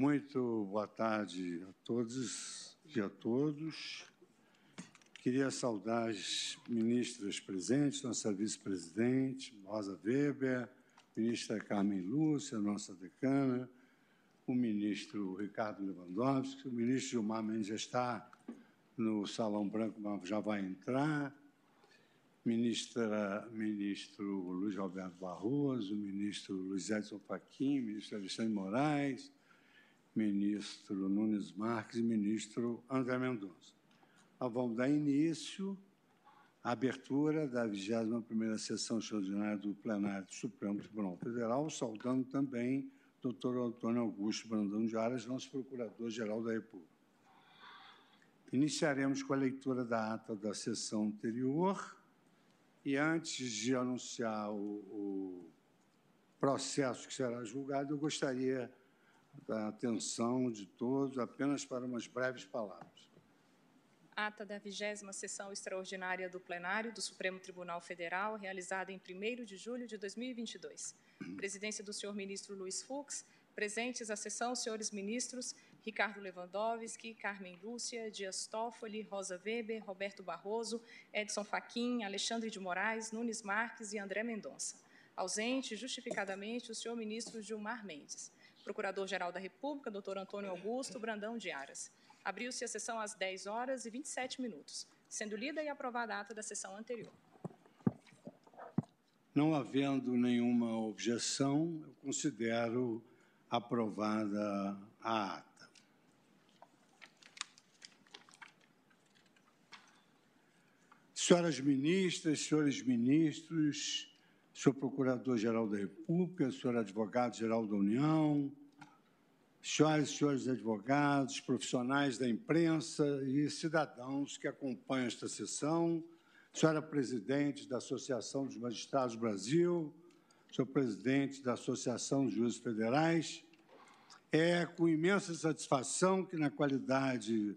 Muito boa tarde a todos e a todos. Queria saudar as ministras presentes, nossa vice-presidente, Rosa Weber, ministra Carmen Lúcia, nossa decana, o ministro Ricardo Lewandowski, o ministro Gilmar Mendes já está no Salão Branco, mas já vai entrar, ministra, ministro Luiz Roberto Barroso, ministro Luiz Edson Fachin, ministro Alexandre Moraes, ministro Nunes Marques e ministro André Mendonça. Nós vamos dar início à abertura da 21ª sessão extraordinária do plenário do Supremo Tribunal Federal, saudando também o doutor Antônio Augusto Brandão de Aras, nosso procurador-geral da República. Iniciaremos com a leitura da ata da sessão anterior e antes de anunciar o, o processo que será julgado, eu gostaria da atenção de todos apenas para umas breves palavras. Ata da 20 sessão extraordinária do plenário do Supremo Tribunal Federal, realizada em 1 de julho de 2022. Presidência do senhor ministro Luiz Fux, presentes à sessão, senhores ministros Ricardo Lewandowski, Carmen Lúcia, Dias Toffoli, Rosa Weber, Roberto Barroso, Edson Fachin, Alexandre de Moraes, Nunes Marques e André Mendonça. Ausente, justificadamente, o senhor ministro Gilmar Mendes. Procurador-Geral da República, doutor Antônio Augusto Brandão de Aras. Abriu-se a sessão às 10 horas e 27 minutos, sendo lida e aprovada a ata da sessão anterior. Não havendo nenhuma objeção, eu considero aprovada a ata. Senhoras ministras, senhores ministros, senhor Procurador-Geral da República, senhor Advogado-Geral da União, senhoras e senhores advogados, profissionais da imprensa e cidadãos que acompanham esta sessão, senhora presidente da Associação dos Magistrados do Brasil, senhor presidente da Associação dos Juízes Federais, é com imensa satisfação que, na qualidade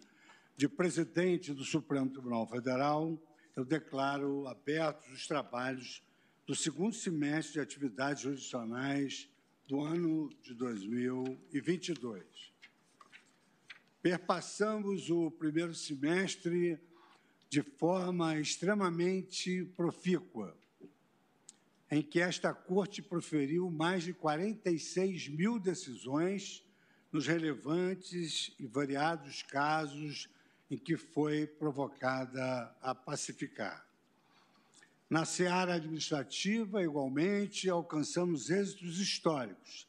de presidente do Supremo Tribunal Federal, eu declaro abertos os trabalhos do segundo semestre de atividades jurisdicionais do ano de 2022. Perpassamos o primeiro semestre de forma extremamente profícua, em que esta Corte proferiu mais de 46 mil decisões nos relevantes e variados casos em que foi provocada a pacificar. Na seara administrativa, igualmente, alcançamos êxitos históricos.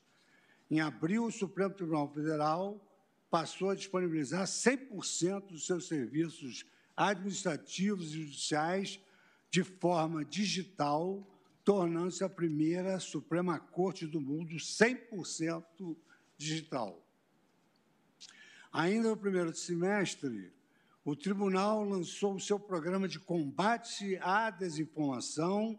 Em abril, o Supremo Tribunal Federal passou a disponibilizar 100% dos seus serviços administrativos e judiciais de forma digital, tornando-se a primeira Suprema Corte do mundo 100% digital. Ainda no primeiro semestre, o tribunal lançou o seu programa de combate à desinformação,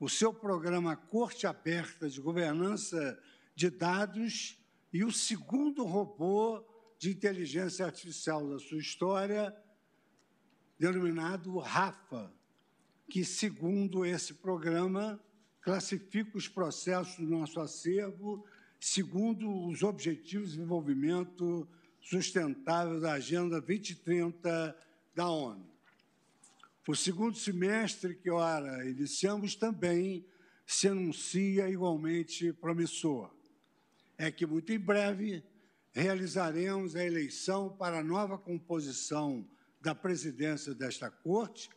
o seu programa Corte Aberta de Governança de Dados e o segundo robô de inteligência artificial da sua história, denominado RAFA, que, segundo esse programa, classifica os processos do nosso acervo segundo os objetivos de desenvolvimento sustentável da Agenda 2030 da ONU. O segundo semestre que, ora, iniciamos também se anuncia igualmente promissor. É que muito em breve realizaremos a eleição para a nova composição da presidência desta Corte,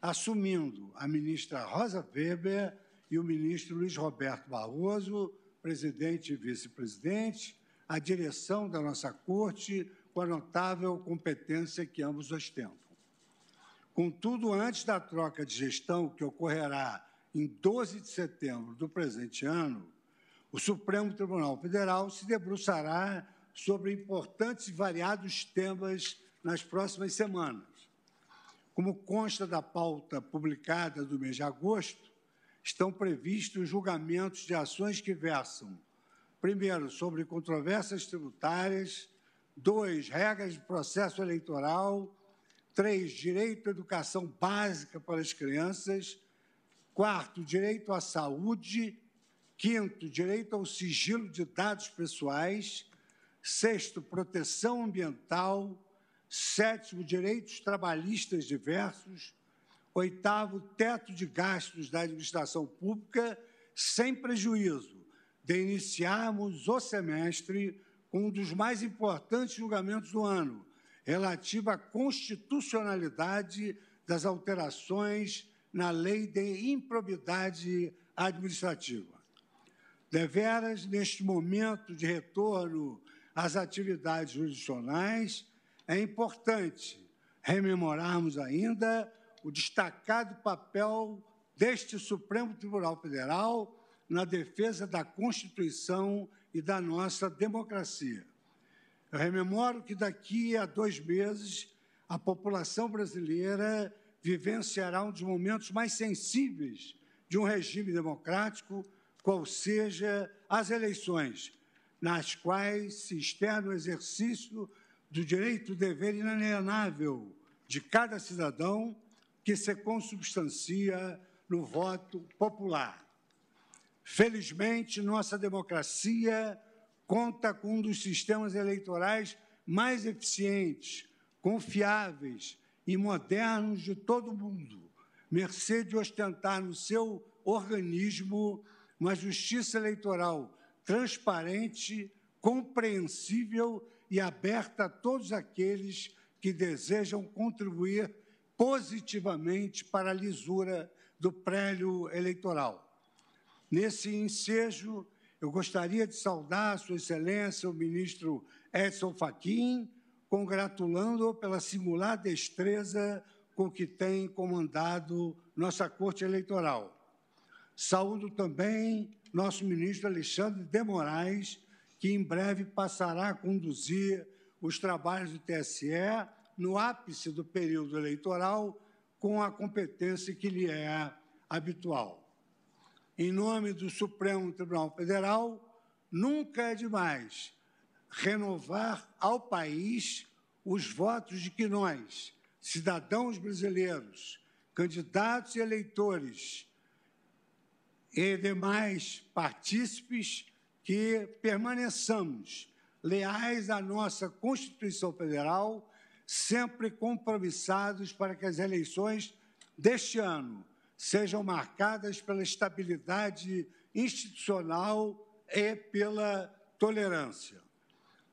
assumindo a ministra Rosa Weber e o ministro Luiz Roberto Barroso, presidente e vice-presidente, a direção da nossa Corte com a notável competência que ambos ostentam. Contudo, antes da troca de gestão, que ocorrerá em 12 de setembro do presente ano, o Supremo Tribunal Federal se debruçará sobre importantes e variados temas nas próximas semanas. Como consta da pauta publicada do mês de agosto, estão previstos julgamentos de ações que versam Primeiro, sobre controvérsias tributárias. Dois, regras de processo eleitoral. Três, direito à educação básica para as crianças. Quarto, direito à saúde. Quinto, direito ao sigilo de dados pessoais. Sexto, proteção ambiental. Sétimo, direitos trabalhistas diversos. Oitavo, teto de gastos da administração pública, sem prejuízo de iniciarmos o semestre com um dos mais importantes julgamentos do ano, relativo à constitucionalidade das alterações na lei de improbidade administrativa. Deveras, neste momento de retorno às atividades jurisdicionais, é importante rememorarmos ainda o destacado papel deste Supremo Tribunal Federal na defesa da Constituição e da nossa democracia. Eu rememoro que daqui a dois meses a população brasileira vivenciará um dos momentos mais sensíveis de um regime democrático, qual seja as eleições, nas quais se externa o exercício do direito dever inalienável de cada cidadão que se consubstancia no voto popular. Felizmente, nossa democracia conta com um dos sistemas eleitorais mais eficientes, confiáveis e modernos de todo o mundo, mercê de ostentar no seu organismo uma justiça eleitoral transparente, compreensível e aberta a todos aqueles que desejam contribuir positivamente para a lisura do prélio eleitoral. Nesse ensejo, eu gostaria de saudar Sua Excelência, o ministro Edson Fachin, congratulando-o pela singular destreza com que tem comandado nossa Corte Eleitoral. Saúdo também nosso ministro Alexandre de Moraes, que em breve passará a conduzir os trabalhos do TSE no ápice do período eleitoral, com a competência que lhe é habitual em nome do Supremo Tribunal Federal, nunca é demais renovar ao país os votos de que nós, cidadãos brasileiros, candidatos e eleitores e demais partícipes, que permaneçamos leais à nossa Constituição Federal, sempre compromissados para que as eleições deste ano sejam marcadas pela estabilidade institucional e pela tolerância.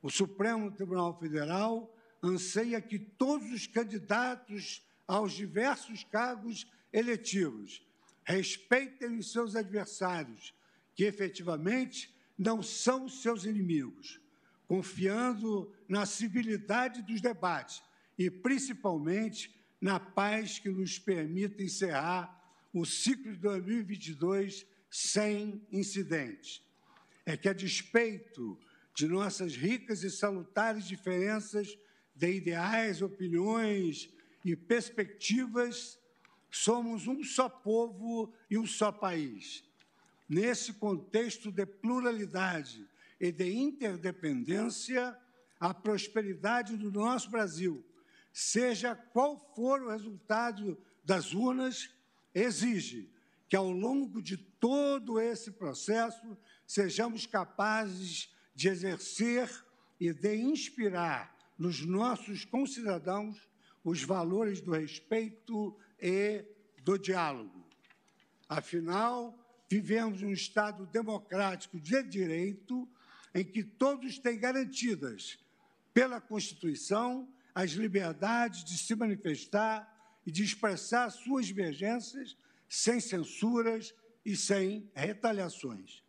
O Supremo Tribunal Federal anseia que todos os candidatos aos diversos cargos eletivos respeitem os seus adversários, que efetivamente não são seus inimigos, confiando na civilidade dos debates e, principalmente, na paz que nos permita encerrar o ciclo de 2022 sem incidentes. É que, a despeito de nossas ricas e salutares diferenças de ideais, opiniões e perspectivas, somos um só povo e um só país. Nesse contexto de pluralidade e de interdependência, a prosperidade do nosso Brasil, seja qual for o resultado das urnas, exige que, ao longo de todo esse processo, sejamos capazes de exercer e de inspirar nos nossos concidadãos os valores do respeito e do diálogo. Afinal, vivemos um Estado democrático de direito em que todos têm garantidas pela Constituição as liberdades de se manifestar e de expressar suas divergências sem censuras e sem retaliações.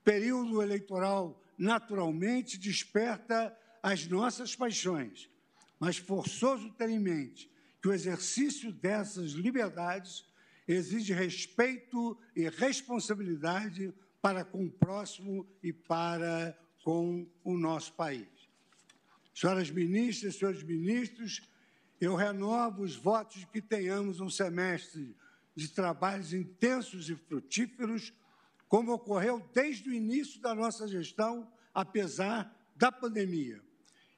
O período eleitoral naturalmente desperta as nossas paixões, mas forçoso ter em mente que o exercício dessas liberdades exige respeito e responsabilidade para com o próximo e para com o nosso país. Senhoras ministras, senhores ministros, eu renovo os votos de que tenhamos um semestre de trabalhos intensos e frutíferos, como ocorreu desde o início da nossa gestão, apesar da pandemia.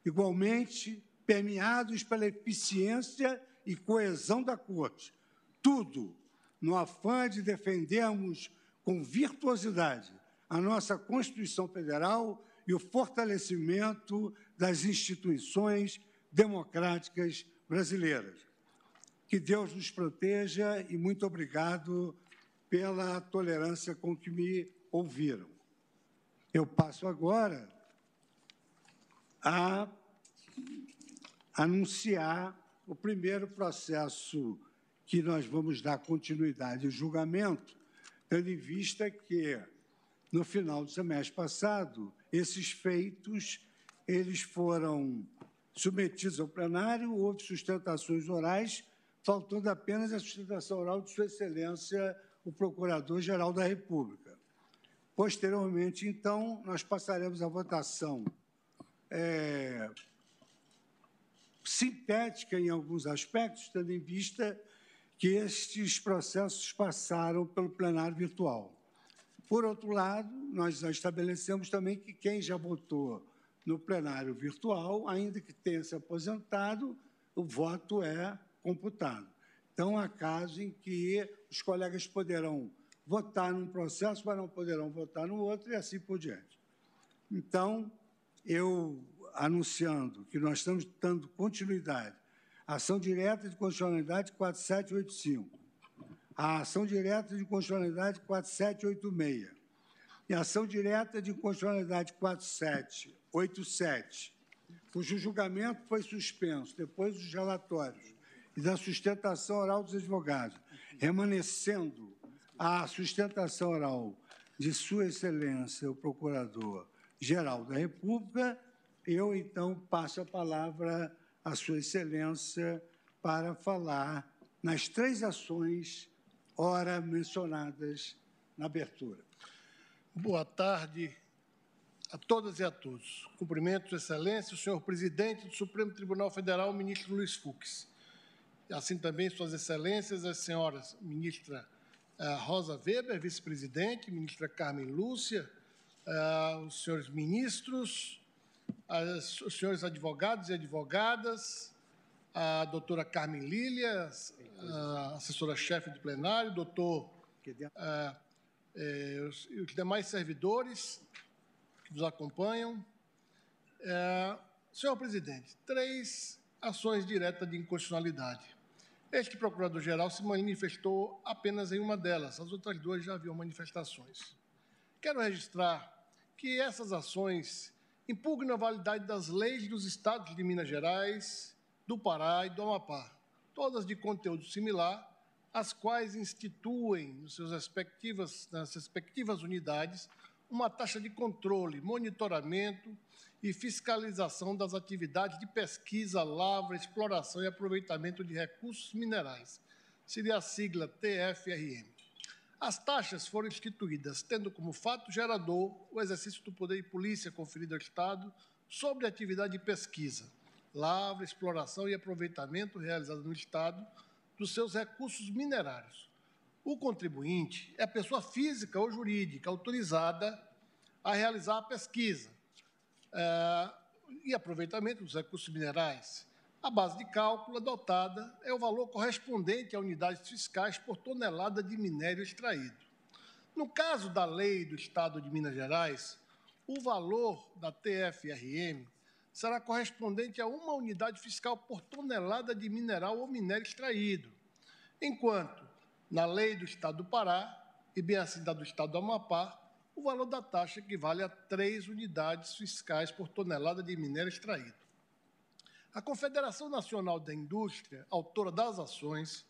Igualmente, permeados pela eficiência e coesão da Corte. Tudo no afã de defendermos com virtuosidade a nossa Constituição Federal e o fortalecimento das instituições democráticas brasileiras. Que Deus nos proteja e muito obrigado pela tolerância com que me ouviram. Eu passo agora a anunciar o primeiro processo que nós vamos dar continuidade ao julgamento, tendo em vista que, no final do semestre passado, esses feitos eles foram submetidos ao plenário, houve sustentações orais, faltando apenas a sustentação oral de Sua Excelência, o Procurador-Geral da República. Posteriormente, então, nós passaremos à votação é, sintética em alguns aspectos, tendo em vista que estes processos passaram pelo plenário virtual. Por outro lado, nós estabelecemos também que quem já votou no plenário virtual, ainda que tenha se aposentado, o voto é computado. Então, há casos em que os colegas poderão votar num processo, mas não poderão votar no outro, e assim por diante. Então, eu anunciando que nós estamos dando continuidade à ação direta de constitucionalidade 4785, a ação direta de constitucionalidade 4786 e a ação direta de constitucionalidade 4787, cujo julgamento foi suspenso depois dos relatórios e da sustentação oral dos advogados, remanescendo a sustentação oral de Sua Excelência, o Procurador-Geral da República, eu, então, passo a palavra à Sua Excelência para falar nas três ações, ora mencionadas na abertura. Boa tarde a todas e a todos. Cumprimento, Excelência, o senhor presidente do Supremo Tribunal Federal, ministro Luiz Fux. Assim também, Suas Excelências, as senhoras ministra eh, Rosa Weber, vice-presidente, ministra Carmen Lúcia, eh, os senhores ministros, os senhores advogados e advogadas, a doutora Carmen Lília, assessora-chefe do plenário, doutor, os, os, demais servidores que nos acompanham. É, senhor presidente, três ações diretas de inconstitucionalidade. Este procurador-geral se manifestou apenas em uma delas, as outras duas já haviam manifestações. Quero registrar que essas ações impugna a validade das leis dos estados de Minas Gerais, do Pará e do Amapá, todas de conteúdo similar, as quais instituem nos seus respectivas, nas respectivas unidades uma taxa de controle, monitoramento e fiscalização das atividades de pesquisa, lavra, exploração e aproveitamento de recursos minerais. Seria a sigla TFRM. As taxas foram instituídas tendo como fato gerador o exercício do poder de polícia conferido ao Estado sobre a atividade de pesquisa, lavra, exploração e aproveitamento realizada no Estado dos seus recursos minerários. O contribuinte é a pessoa física ou jurídica autorizada a realizar a pesquisa é, e aproveitamento dos recursos minerais, a base de cálculo adotada é o valor correspondente a unidades fiscais por tonelada de minério extraído. No caso da lei do Estado de Minas Gerais, o valor da TFRM será correspondente a uma unidade fiscal por tonelada de mineral ou minério extraído, enquanto, na lei do Estado do Pará e bem assim da do Estado do Amapá, o valor da taxa equivale a três unidades fiscais por tonelada de minério extraído. A Confederação Nacional da Indústria, autora das ações,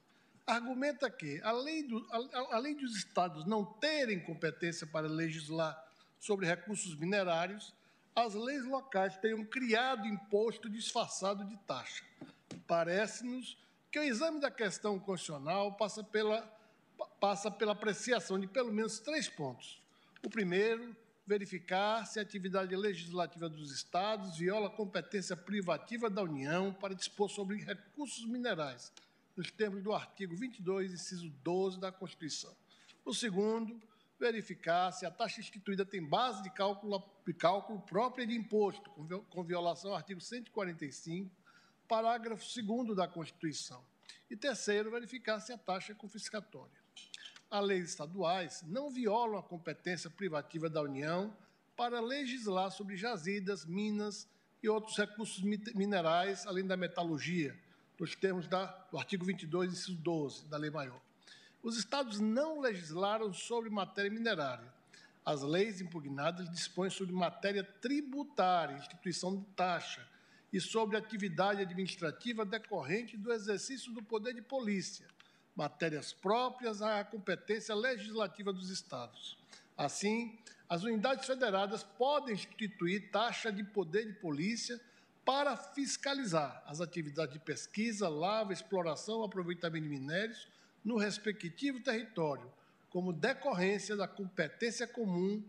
argumenta que, além, do, além dos estados não terem competência para legislar sobre recursos minerários, as leis locais tenham criado imposto disfarçado de taxa. Parece-nos que o exame da questão constitucional passa pela, passa pela apreciação de pelo menos três pontos. O primeiro, verificar se a atividade legislativa dos Estados viola a competência privativa da União para dispor sobre recursos minerais, nos termos do artigo 22, inciso 12 da Constituição. O segundo, verificar se a taxa instituída tem base de cálculo, de cálculo própria de imposto, com violação ao artigo 145, parágrafo 2 da Constituição. E terceiro, verificar se a taxa é confiscatória as leis estaduais não violam a competência privativa da União para legislar sobre jazidas, minas e outros recursos minerais, além da metalurgia, nos termos da, do artigo 22, inciso 12 da Lei Maior. Os estados não legislaram sobre matéria minerária. As leis impugnadas dispõem sobre matéria tributária, instituição de taxa, e sobre atividade administrativa decorrente do exercício do poder de polícia, matérias próprias à competência legislativa dos estados. Assim, as unidades federadas podem instituir taxa de poder de polícia para fiscalizar as atividades de pesquisa, lava, exploração, aproveitamento de minérios no respectivo território, como decorrência da competência comum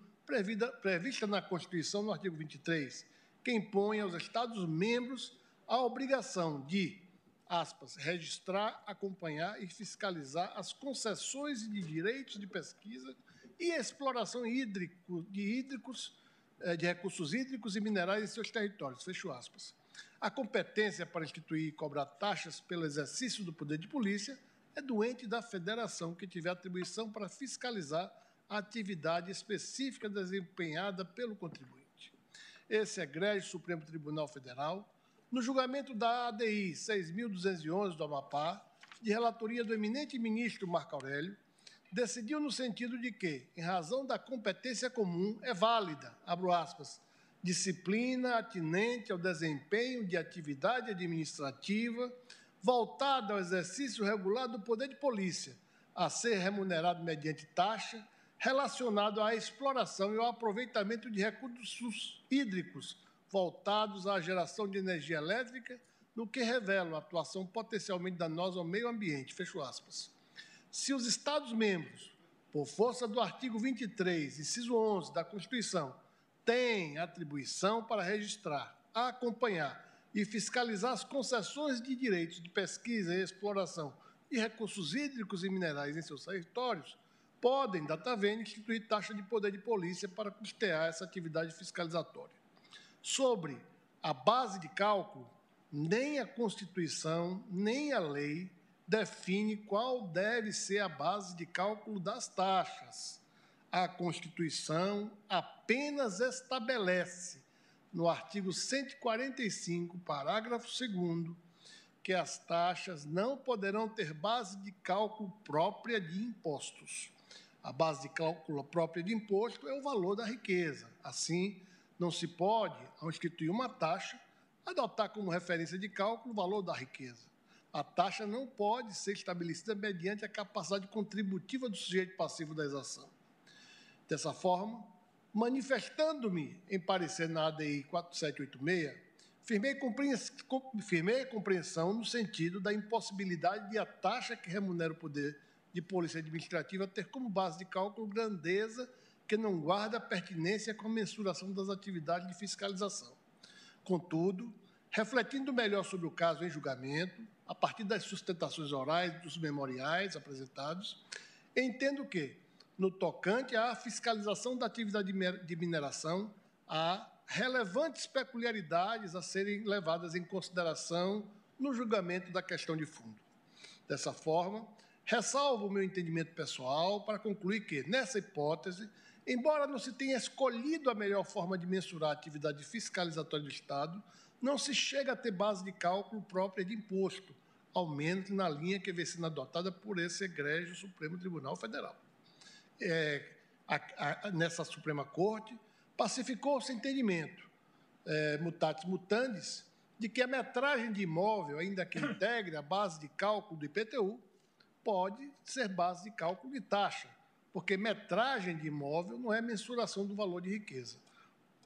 prevista, na Constituição no artigo 23, que impõe aos Estados-membros a obrigação de, aspas, registrar, acompanhar e fiscalizar as concessões de direitos de pesquisa e exploração hídrico, de hídricos, eh, de recursos hídricos e minerais em seus territórios, fecho aspas. A competência para instituir e cobrar taxas pelo exercício do poder de polícia é do ente da federação que tiver atribuição para fiscalizar a atividade específica desempenhada pelo contribuinte. Esse egrégio Supremo Tribunal Federal, no julgamento da ADI 6.211 do Amapá, de relatoria do eminente ministro Marco Aurélio, decidiu no sentido de que, em razão da competência comum, é válida, abro aspas, disciplina atinente ao desempenho de atividade administrativa voltada ao exercício regular do poder de polícia, a ser remunerado mediante taxa, relacionado à exploração e ao aproveitamento de recursos hídricos voltados à geração de energia elétrica, no que revela a atuação potencialmente danosa ao meio ambiente. Fecho aspas. Se os Estados-membros, por força do artigo 23, inciso 11 da Constituição, têm atribuição para registrar, acompanhar e fiscalizar as concessões de direitos de pesquisa e exploração e recursos hídricos e minerais em seus territórios, podem, data vênia, instituir taxa de poder de polícia para custear essa atividade fiscalizatória. Sobre a base de cálculo, nem a Constituição, nem a lei define qual deve ser a base de cálculo das taxas. A Constituição apenas estabelece no artigo 145, parágrafo 2, que as taxas não poderão ter base de cálculo própria de impostos. A base de cálculo própria de imposto é o valor da riqueza. Assim, não se pode, ao instituir uma taxa, adotar como referência de cálculo o valor da riqueza. A taxa não pode ser estabelecida mediante a capacidade contributiva do sujeito passivo da exação. Dessa forma, manifestando-me em parecer na ADI 4786, firmei, compreensão no sentido da impossibilidade de a taxa que remunera o poder de polícia administrativa ter como base de cálculo grandeza que não guarda pertinência com a mensuração das atividades de fiscalização. Contudo, refletindo melhor sobre o caso em julgamento, a partir das sustentações orais dos memoriais apresentados, entendo que, no tocante à fiscalização da atividade de mineração, há relevantes peculiaridades a serem levadas em consideração no julgamento da questão de fundo. Dessa forma, ressalvo o meu entendimento pessoal para concluir que, nessa hipótese, embora não se tenha escolhido a melhor forma de mensurar a atividade fiscalizatória do Estado, não se chega a ter base de cálculo própria de imposto, ao menos na linha que vem sendo adotada por esse egrégio Supremo Tribunal Federal. É, a, a, nessa Suprema Corte, pacificou-se entendimento, é, mutatis mutandis, de que a metragem de imóvel, ainda que integre a base de cálculo do IPTU, pode ser base de cálculo de taxa, porque metragem de imóvel não é mensuração do valor de riqueza.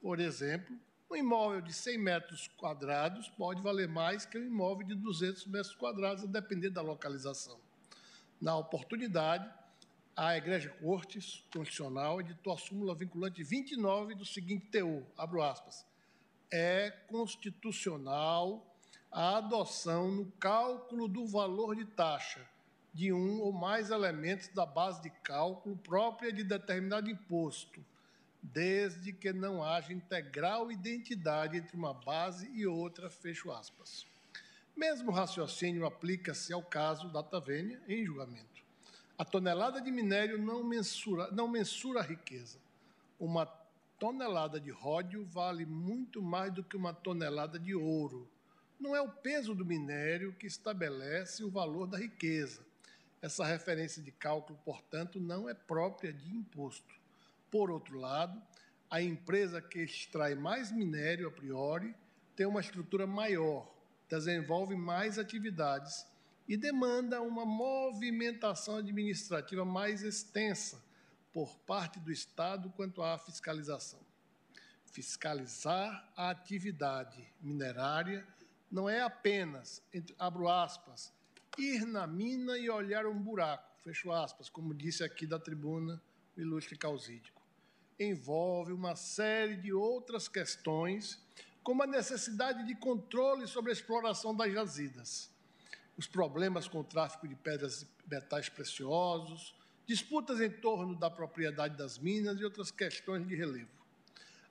Por exemplo, um imóvel de 100 metros quadrados pode valer mais que um imóvel de 200 metros quadrados, a depender da localização. Na oportunidade, a Igreja Cortes Constitucional editou a súmula vinculante 29 do seguinte teor, abro aspas, é constitucional a adoção no cálculo do valor de taxa de um ou mais elementos da base de cálculo própria de determinado imposto, desde que não haja integral identidade entre uma base e outra, fecho aspas. Mesmo raciocínio aplica-se ao caso da Tavênia em julgamento. A tonelada de minério não mensura, não mensura a riqueza. Uma tonelada de ródio vale muito mais do que uma tonelada de ouro. Não é o peso do minério que estabelece o valor da riqueza. Essa referência de cálculo, portanto, não é própria de imposto. Por outro lado, a empresa que extrai mais minério a priori tem uma estrutura maior, desenvolve mais atividades e demanda uma movimentação administrativa mais extensa por parte do Estado quanto à fiscalização. Fiscalizar a atividade minerária não é apenas, abro aspas, ir na mina e olhar um buraco, fecho aspas, como disse aqui da tribuna o ilustre Causídico. Envolve uma série de outras questões, como a necessidade de controle sobre a exploração das jazidas, os problemas com o tráfico de pedras e metais preciosos, disputas em torno da propriedade das minas e outras questões de relevo.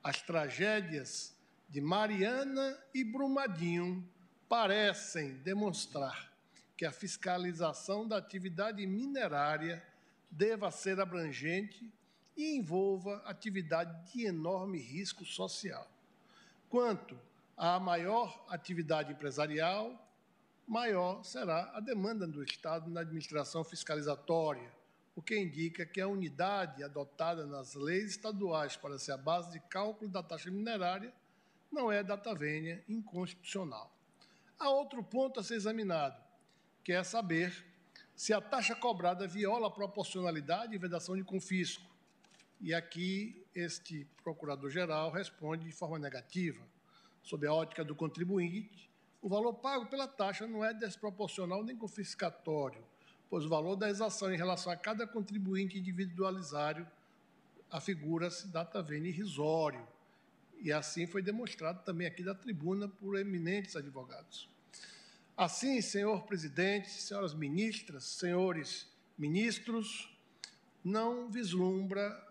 As tragédias de Mariana e Brumadinho parecem demonstrar que a fiscalização da atividade minerária deva ser abrangente e envolva atividade de enorme risco social. Quanto à maior atividade empresarial, maior será a demanda do Estado na administração fiscalizatória, o que indica que a unidade adotada nas leis estaduais para ser a base de cálculo da taxa minerária não é data vênia inconstitucional. Há outro ponto a ser examinado, que é saber se a taxa cobrada viola a proporcionalidade e vedação de confisco. E aqui este procurador-geral responde de forma negativa. Sob a ótica do contribuinte, o valor pago pela taxa não é desproporcional nem confiscatório, pois o valor da exação em relação a cada contribuinte individualizário afigura-se data vênia irrisório. E assim foi demonstrado também aqui da tribuna por eminentes advogados. Assim, senhor presidente, senhoras ministras, senhores ministros, não vislumbra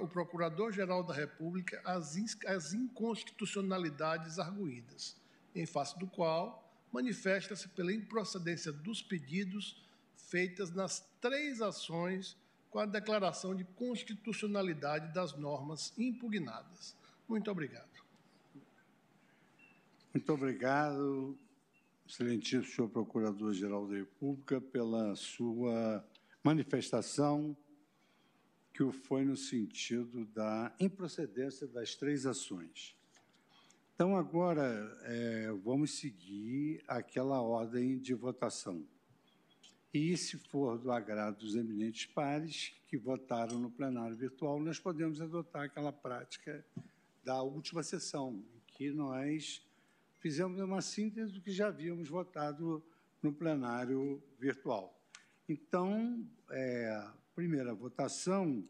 o Procurador-Geral da República as, inconstitucionalidades arguídas em face do qual manifesta-se pela improcedência dos pedidos feitas nas três ações com a declaração de constitucionalidade das normas impugnadas. Muito obrigado. Muito obrigado, excelentíssimo senhor Procurador-Geral da República, pela sua manifestação que o foi no sentido da improcedência das três ações. Então, agora, é, vamos seguir aquela ordem de votação. E, se for do agrado dos eminentes pares que votaram no plenário virtual, nós podemos adotar aquela prática da última sessão, em que nós fizemos uma síntese do que já havíamos votado no plenário virtual. Então, é, a primeira votação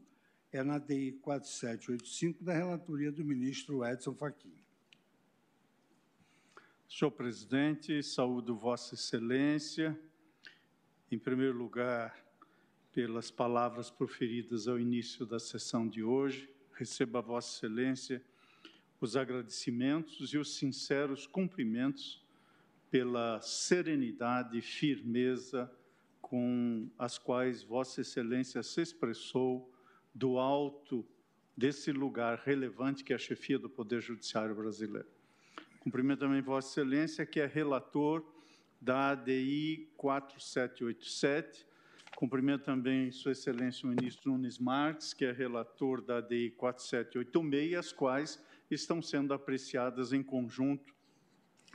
é na DI 4785, da relatoria do ministro Edson Fachin. Senhor presidente, saúdo Vossa Excelência. Em primeiro lugar, pelas palavras proferidas ao início da sessão de hoje, receba Vossa Excelência os agradecimentos e os sinceros cumprimentos pela serenidade e firmeza com as quais Vossa Excelência se expressou do alto desse lugar relevante que é a chefia do Poder Judiciário brasileiro. Cumprimento também Vossa Excelência, que é relator da ADI 4787. Cumprimento também Sua Excelência o Ministro Nunes Marques, que é relator da ADI 4786, as quais estão sendo apreciadas em conjunto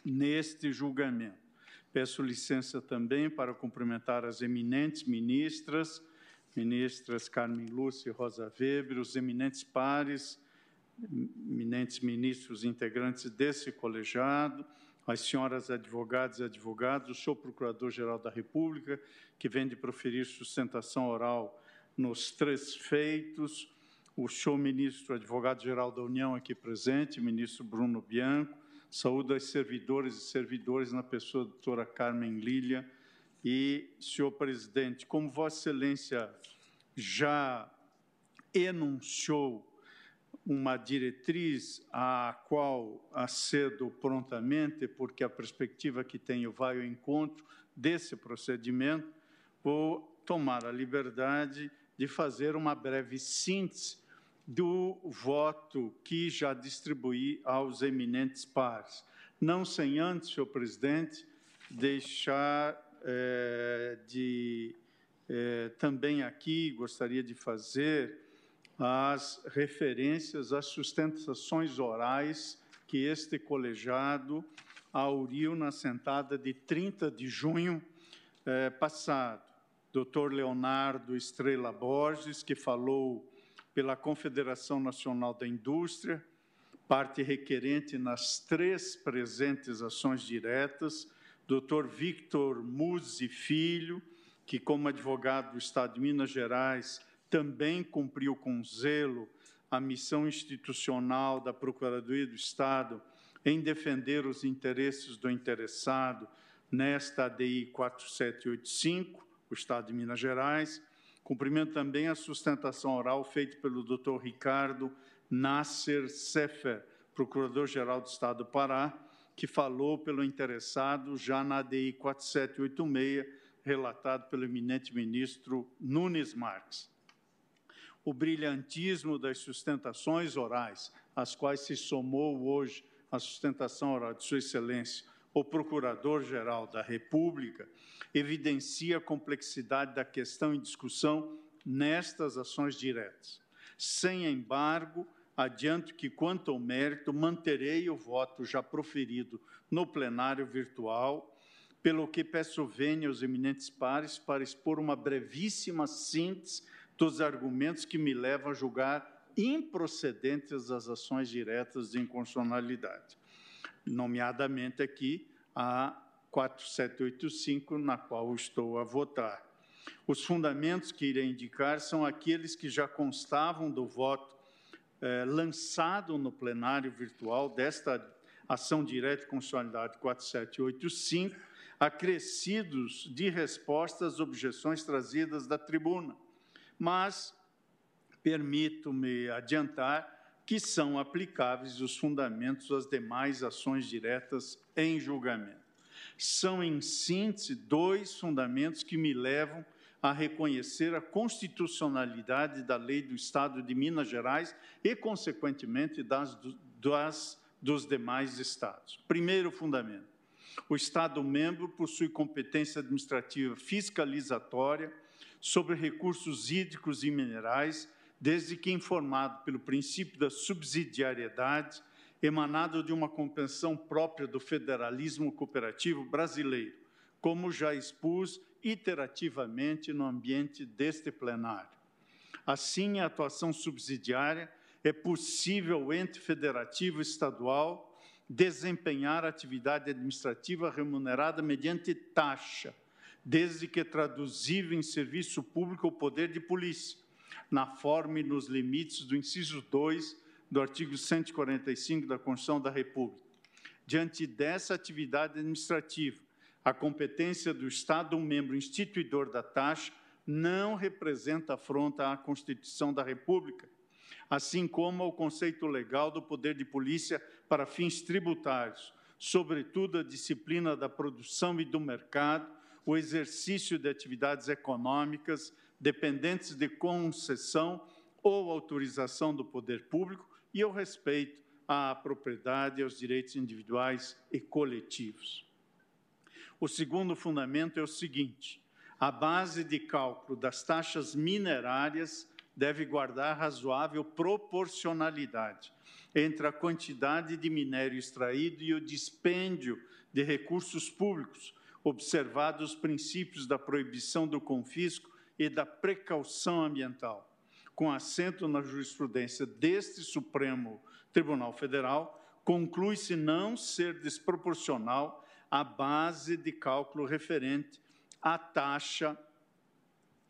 neste julgamento. Peço licença também para cumprimentar as eminentes ministras, ministras Carmen Lúcia e Rosa Weber, os eminentes pares, eminentes ministros integrantes desse colegiado, as senhoras advogadas e advogados, o senhor Procurador-Geral da República, que vem de proferir sustentação oral nos três feitos, o senhor ministro advogado-geral da União aqui presente, ministro Bruno Bianco, saúdo aos servidores e servidores na pessoa da doutora Carmen Lília e senhor presidente, como vossa excelência já enunciou uma diretriz à qual acedo prontamente, porque a perspectiva que tenho vai ao encontro desse procedimento, vou tomar a liberdade de fazer uma breve síntese do voto que já distribuí aos eminentes pares. Não sem antes, senhor presidente, deixar é, de é, também aqui gostaria de fazer as referências às sustentações orais que este colegiado auriu na sentada de 30 de junho é, passado. Dr. Leonardo Estrela Borges, que falou pela Confederação Nacional da Indústria, parte requerente nas três presentes ações diretas, Dr. Victor Muzi Filho, que, como advogado do Estado de Minas Gerais, também cumpriu com zelo a missão institucional da Procuradoria do Estado em defender os interesses do interessado nesta ADI 4785, o Estado de Minas Gerais. Cumprimento também a sustentação oral feita pelo Dr. Ricardo Nasser Sefer, Procurador-Geral do Estado do Pará, que falou pelo interessado já na ADI 4786, relatado pelo eminente ministro Nunes Marques. O brilhantismo das sustentações orais, às quais se somou hoje a sustentação oral de Sua Excelência, o Procurador-Geral da República, evidencia a complexidade da questão em discussão nestas ações diretas. Sem embargo, adianto que, quanto ao mérito, manterei o voto já proferido no plenário virtual, pelo que peço vênia aos eminentes pares para expor uma brevíssima síntese dos argumentos que me levam a julgar improcedentes as ações diretas de inconstitucionalidade, nomeadamente aqui a 4785, na qual estou a votar. Os fundamentos que irei indicar são aqueles que já constavam do voto é, lançado no plenário virtual desta ação direta de constitucionalidade 4785, acrescidos de respostas às objeções trazidas da tribuna. Mas permito-me adiantar que são aplicáveis os fundamentos às demais ações diretas em julgamento. São, em síntese, dois fundamentos que me levam a reconhecer a constitucionalidade da lei do Estado de Minas Gerais e, consequentemente, das, das, dos demais estados. Primeiro fundamento: o Estado-membro possui competência administrativa fiscalizatória sobre recursos hídricos e minerais, desde que informado pelo princípio da subsidiariedade, emanado de uma compreensão própria do federalismo cooperativo brasileiro, como já expus iterativamente no ambiente deste plenário. Assim, a atuação subsidiária é possível o ente federativo estadual desempenhar atividade administrativa remunerada mediante taxa, desde que traduzível em serviço público ao poder de polícia, na forma e nos limites do inciso 2 do artigo 145 da Constituição da República. Diante dessa atividade administrativa, a competência do Estado, um membro instituidor da taxa, não representa afronta à Constituição da República, assim como ao conceito legal do poder de polícia para fins tributários, sobretudo a disciplina da produção e do mercado, o exercício de atividades econômicas dependentes de concessão ou autorização do poder público e o respeito à propriedade e aos direitos individuais e coletivos. O segundo fundamento é o seguinte: a base de cálculo das taxas minerárias deve guardar razoável proporcionalidade entre a quantidade de minério extraído e o dispêndio de recursos públicos, observados os princípios da proibição do confisco e da precaução ambiental. Com assento na jurisprudência deste Supremo Tribunal Federal, conclui-se não ser desproporcional a base de cálculo referente à taxa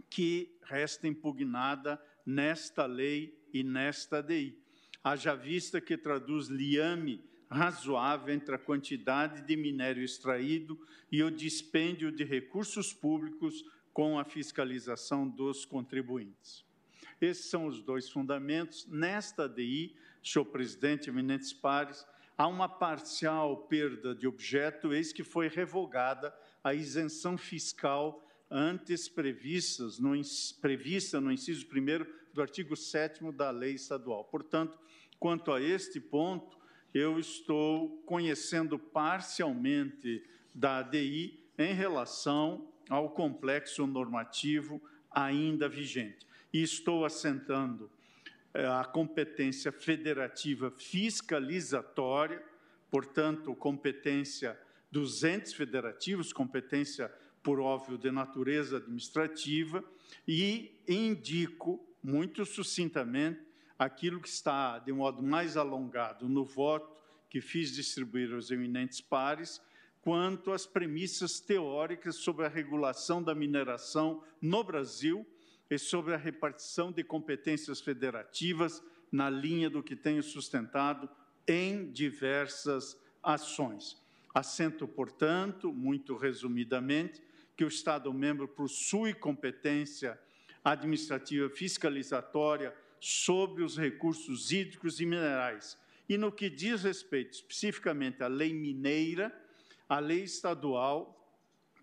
que resta impugnada nesta lei e nesta DI. Haja vista que traduz liame razoável entre a quantidade de minério extraído e o dispêndio de recursos públicos com a fiscalização dos contribuintes. Esses são os dois fundamentos. Nesta DI, senhor presidente, eminentes pares, há uma parcial perda de objeto, eis que foi revogada a isenção fiscal antes previstas no, prevista no inciso 1 do artigo 7 da lei estadual. Portanto, quanto a este ponto, eu estou conhecendo parcialmente da ADI em relação ao complexo normativo ainda vigente. E estou assentando eh, a competência federativa fiscalizatória, portanto, competência dos entes federativos, competência, por óbvio, de natureza administrativa, e indico muito sucintamente aquilo que está, de modo mais alongado, no voto que fiz distribuir aos eminentes pares, quanto às premissas teóricas sobre a regulação da mineração no Brasil e sobre a repartição de competências federativas na linha do que tenho sustentado em diversas ações. Assento, portanto, muito resumidamente, que o Estado-membro possui competência administrativa fiscalizatória sobre os recursos hídricos e minerais. E no que diz respeito especificamente à lei mineira, a lei estadual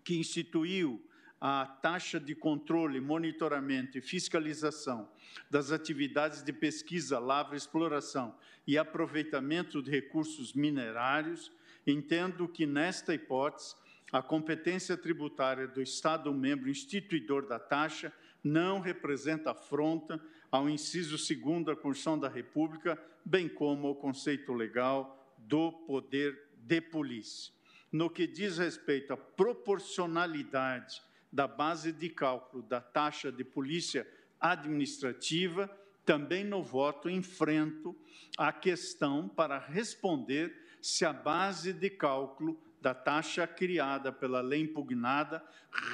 que instituiu a taxa de controle, monitoramento e fiscalização das atividades de pesquisa, lavra, exploração e aproveitamento de recursos minerários, entendo que, nesta hipótese, a competência tributária do Estado-membro instituidor da taxa não representa afronta ao inciso 2 da Constituição da República, bem como ao conceito legal do poder de polícia. No que diz respeito à proporcionalidade da base de cálculo da taxa de polícia administrativa, também no voto enfrento a questão para responder se a base de cálculo da taxa criada pela lei impugnada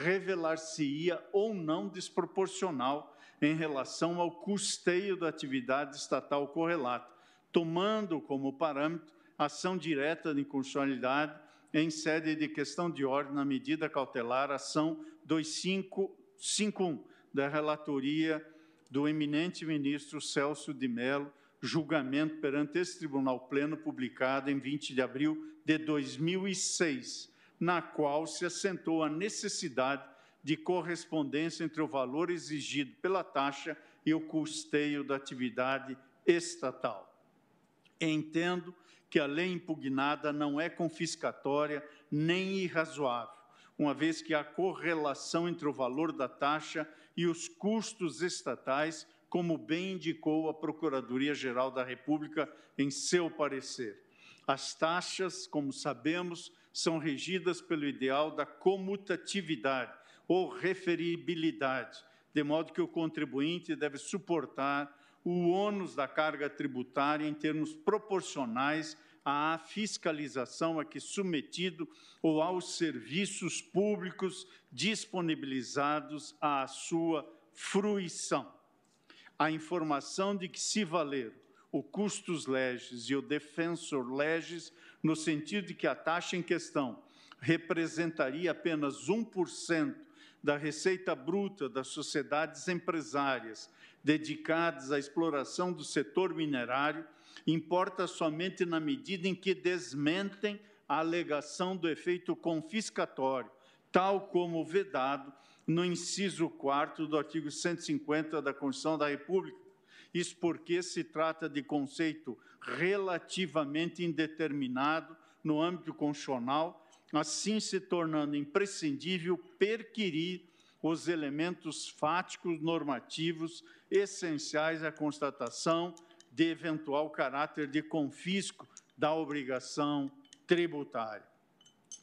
revelar-se-ia ou não desproporcional em relação ao custeio da atividade estatal correlata, tomando como parâmetro ação direta de inconstitucionalidade em sede de questão de ordem na medida cautelar, ação 2551 da relatoria do eminente ministro Celso de Mello, julgamento perante esse Tribunal Pleno, publicado em 20 de abril de 2006, na qual se assentou a necessidade de correspondência entre o valor exigido pela taxa e o custeio da atividade estatal. Entendo que a lei impugnada não é confiscatória nem irrazoável, uma vez que há correlação entre o valor da taxa e os custos estatais, como bem indicou a Procuradoria-Geral da República em seu parecer. As taxas, como sabemos, são regidas pelo ideal da comutatividade ou referibilidade, de modo que o contribuinte deve suportar o ônus da carga tributária em termos proporcionais à fiscalização a que submetido ou aos serviços públicos disponibilizados à sua fruição. A informação de que se valer o custos legis e o defensor legis, no sentido de que a taxa em questão representaria apenas 1% da receita bruta das sociedades empresárias dedicadas à exploração do setor minerário, importa somente na medida em que desmentem a alegação do efeito confiscatório, tal como vedado no inciso 4 do artigo 150 da Constituição da República, isso porque se trata de conceito relativamente indeterminado no âmbito constitucional, assim se tornando imprescindível perquirir os elementos fáticos normativos essenciais à constatação de eventual caráter de confisco da obrigação tributária.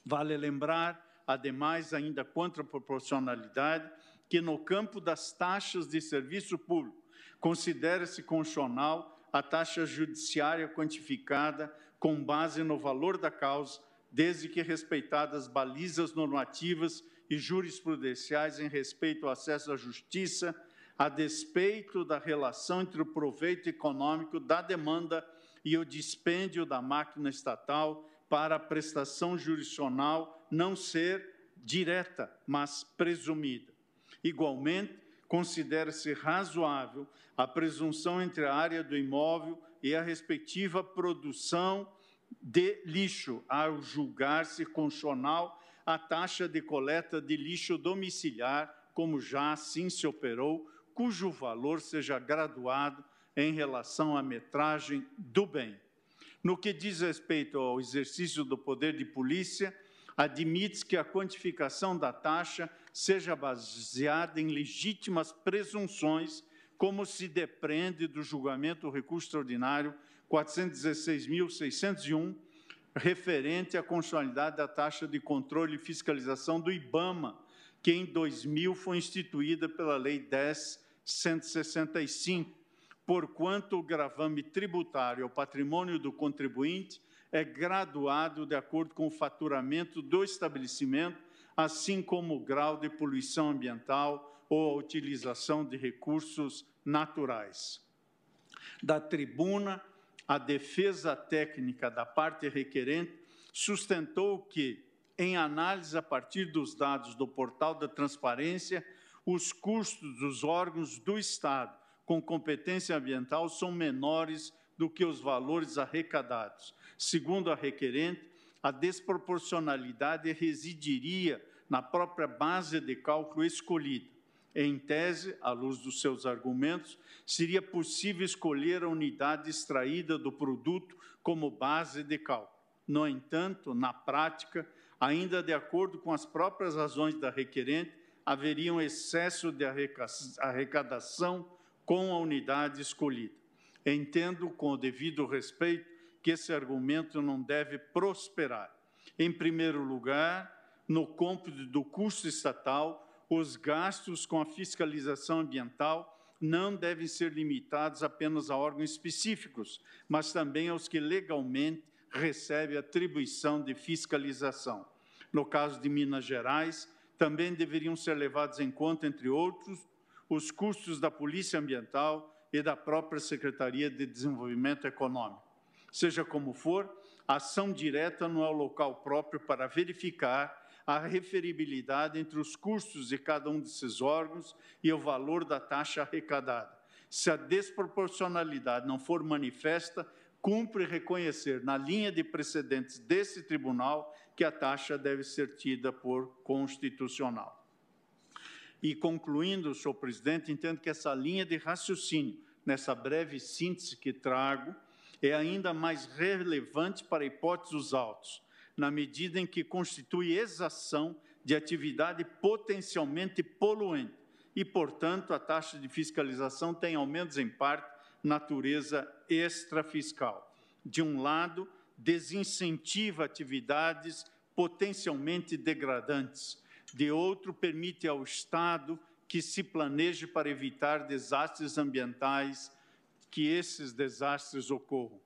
Vale lembrar, ademais, ainda quanto à proporcionalidade, que no campo das taxas de serviço público, considera-se constitucional a taxa judiciária quantificada com base no valor da causa, desde que respeitadas balizas normativas e jurisprudenciais em respeito ao acesso à justiça, a despeito da relação entre o proveito econômico da demanda e o dispêndio da máquina estatal para a prestação jurisdicional não ser direta, mas presumida. Igualmente, considera-se razoável a presunção entre a área do imóvel e a respectiva produção de lixo, ao julgar-se constitucional a taxa de coleta de lixo domiciliar, como já assim se operou, cujo valor seja graduado em relação à metragem do bem. No que diz respeito ao exercício do poder de polícia, admite que a quantificação da taxa seja baseada em legítimas presunções, como se depreende do julgamento do recurso extraordinário 416.601, referente à constitucionalidade da taxa de controle e fiscalização do IBAMA, que em 2000 foi instituída pela Lei 10.165, porquanto o gravame tributário ao patrimônio do contribuinte é graduado de acordo com o faturamento do estabelecimento, assim como o grau de poluição ambiental ou a utilização de recursos naturais. Da tribuna, a defesa técnica da parte requerente sustentou que, em análise a partir dos dados do portal da transparência, os custos dos órgãos do Estado com competência ambiental são menores do que os valores arrecadados. Segundo a requerente, a desproporcionalidade residiria na própria base de cálculo escolhida. Em tese, à luz dos seus argumentos, seria possível escolher a unidade extraída do produto como base de cálculo. No entanto, na prática, ainda de acordo com as próprias razões da requerente, haveria um excesso de arrecadação com a unidade escolhida. Entendo, com o devido respeito, que esse argumento não deve prosperar. Em primeiro lugar, no cômputo do custo estatal, os gastos com a fiscalização ambiental não devem ser limitados apenas a órgãos específicos, mas também aos que legalmente recebem atribuição de fiscalização. No caso de Minas Gerais, também deveriam ser levados em conta, entre outros, os custos da Polícia Ambiental e da própria Secretaria de Desenvolvimento Econômico. Seja como for, a ação direta não é o local próprio para verificar a referibilidade entre os custos de cada um desses órgãos e o valor da taxa arrecadada. Se a desproporcionalidade não for manifesta, cumpre reconhecer, na linha de precedentes desse tribunal, que a taxa deve ser tida por constitucional. E concluindo, senhor presidente, entendo que essa linha de raciocínio, nessa breve síntese que trago, é ainda mais relevante para a hipótese dos autos, na medida em que constitui exação de atividade potencialmente poluente e, portanto, a taxa de fiscalização tem, ao menos em parte, natureza extrafiscal. De um lado, desincentiva atividades potencialmente degradantes, de outro, permite ao Estado que se planeje para evitar desastres ambientais, que esses desastres ocorram.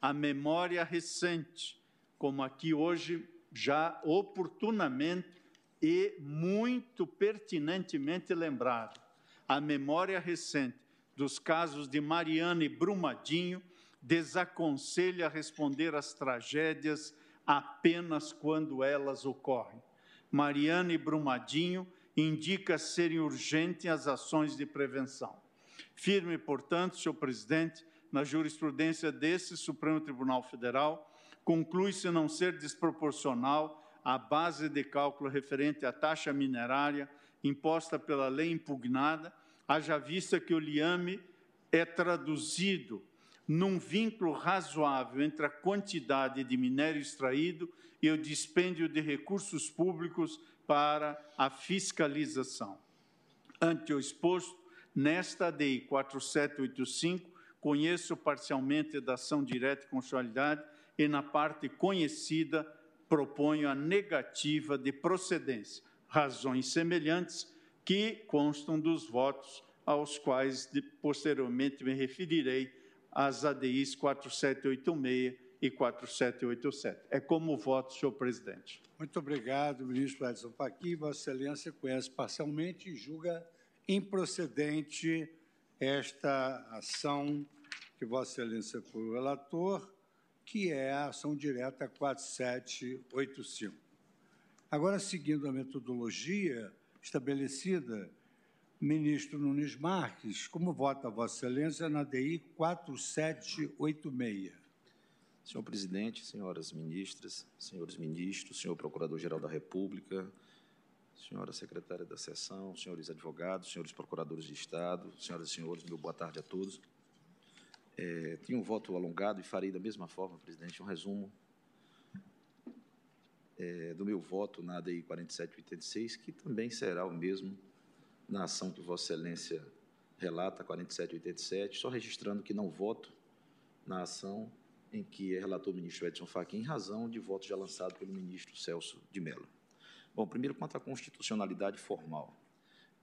A memória recente, como aqui hoje já oportunamente e muito pertinentemente lembrado, a memória recente dos casos de Mariana e Brumadinho desaconselha responder às tragédias apenas quando elas ocorrem. Mariana e Brumadinho indica serem urgentes as ações de prevenção. Firme, portanto, senhor presidente, na jurisprudência desse Supremo Tribunal Federal, conclui-se não ser desproporcional a base de cálculo referente à taxa minerária imposta pela lei impugnada, haja vista que o liame é traduzido num vínculo razoável entre a quantidade de minério extraído e o dispêndio de recursos públicos para a fiscalização. Ante o exposto, nesta ADI 4785, conheço parcialmente da ação direta e constitucionalidade e, na parte conhecida, proponho a negativa de procedência, razões semelhantes que constam dos votos aos quais posteriormente me referirei as ADIs 4786 e 4787. É como voto, senhor presidente. Muito obrigado, ministro Edson Fachin. Vossa Excelência conhece parcialmente e julga improcedente esta ação que Vossa Excelência foi o relator, que é a ação direta 4785. Agora, seguindo a metodologia estabelecida Ministro Nunes Marques, como vota Vossa Excelência na DI 4786? Senhor presidente, senhoras ministras, senhores ministros, senhor procurador-geral da República, senhora secretária da sessão, senhores advogados, senhores procuradores de Estado, senhoras e senhores, meu boa tarde a todos. É, tinha um voto alongado e farei da mesma forma, presidente, um resumo é, do meu voto na ADI 4786, que também será o mesmo na ação que Vossa Excelência relata, 4787, só registrando que não voto na ação em que é relator o ministro Edson Fachin, em razão de voto já lançado pelo ministro Celso de Mello. Bom, primeiro, quanto à constitucionalidade formal.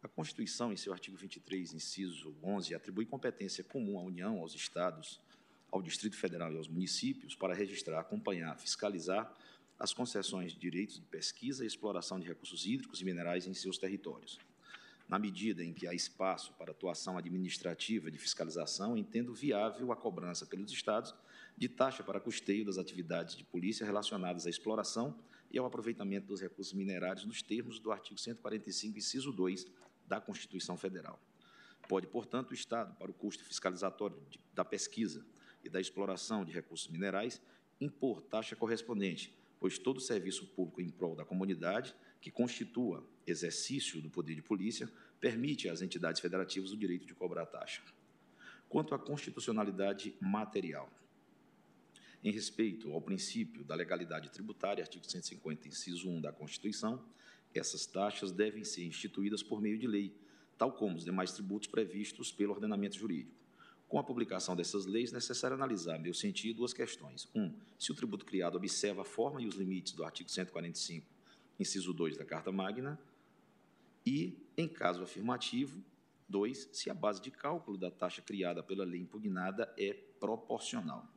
A Constituição, em seu artigo 23, inciso 11, atribui competência comum à União, aos Estados, ao Distrito Federal e aos municípios para registrar, acompanhar, fiscalizar as concessões de direitos de pesquisa e exploração de recursos hídricos e minerais em seus territórios. Na medida em que há espaço para atuação administrativa de fiscalização, entendo viável a cobrança pelos Estados de taxa para custeio das atividades de polícia relacionadas à exploração e ao aproveitamento dos recursos minerários nos termos do artigo 145, inciso 2 da Constituição Federal. Pode, portanto, o Estado, para o custo fiscalizatório de, da pesquisa e da exploração de recursos minerais, impor taxa correspondente, pois todo serviço público em prol da comunidade, que constitua exercício do poder de polícia, permite às entidades federativas o direito de cobrar taxa. Quanto à constitucionalidade material, em respeito ao princípio da legalidade tributária, artigo 150, inciso 1 da Constituição, essas taxas devem ser instituídas por meio de lei, tal como os demais tributos previstos pelo ordenamento jurídico. Com a publicação dessas leis, é necessário analisar, meu sentido, duas questões. Um, se o tributo criado observa a forma e os limites do artigo 145, inciso 2 da Carta Magna, e, em caso afirmativo, dois, se a base de cálculo da taxa criada pela lei impugnada é proporcional.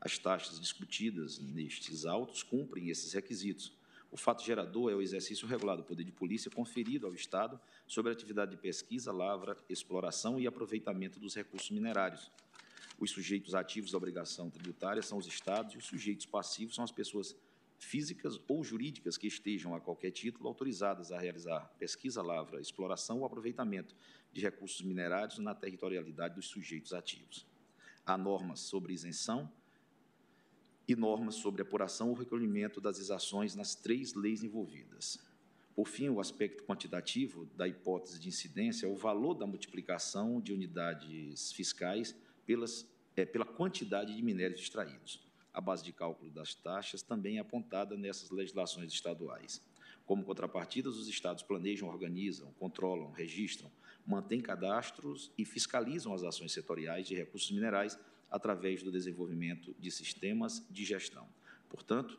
As taxas discutidas nestes autos cumprem esses requisitos. O fato gerador é o exercício regular do poder de polícia conferido ao Estado sobre a atividade de pesquisa, lavra, exploração e aproveitamento dos recursos minerários. Os sujeitos ativos da obrigação tributária são os Estados e os sujeitos passivos são as pessoas físicas ou jurídicas que estejam, a qualquer título, autorizadas a realizar pesquisa, lavra, exploração ou aproveitamento de recursos minerários na territorialidade dos sujeitos ativos. Há normas sobre isenção e normas sobre apuração ou recolhimento das exações nas três leis envolvidas. Por fim, o aspecto quantitativo da hipótese de incidência é o valor da multiplicação de unidades fiscais pelas, é, pela quantidade de minérios extraídos. A base de cálculo das taxas também é apontada nessas legislações estaduais. Como contrapartidas, os estados planejam, organizam, controlam, registram, mantêm cadastros e fiscalizam as ações setoriais de recursos minerais através do desenvolvimento de sistemas de gestão. Portanto,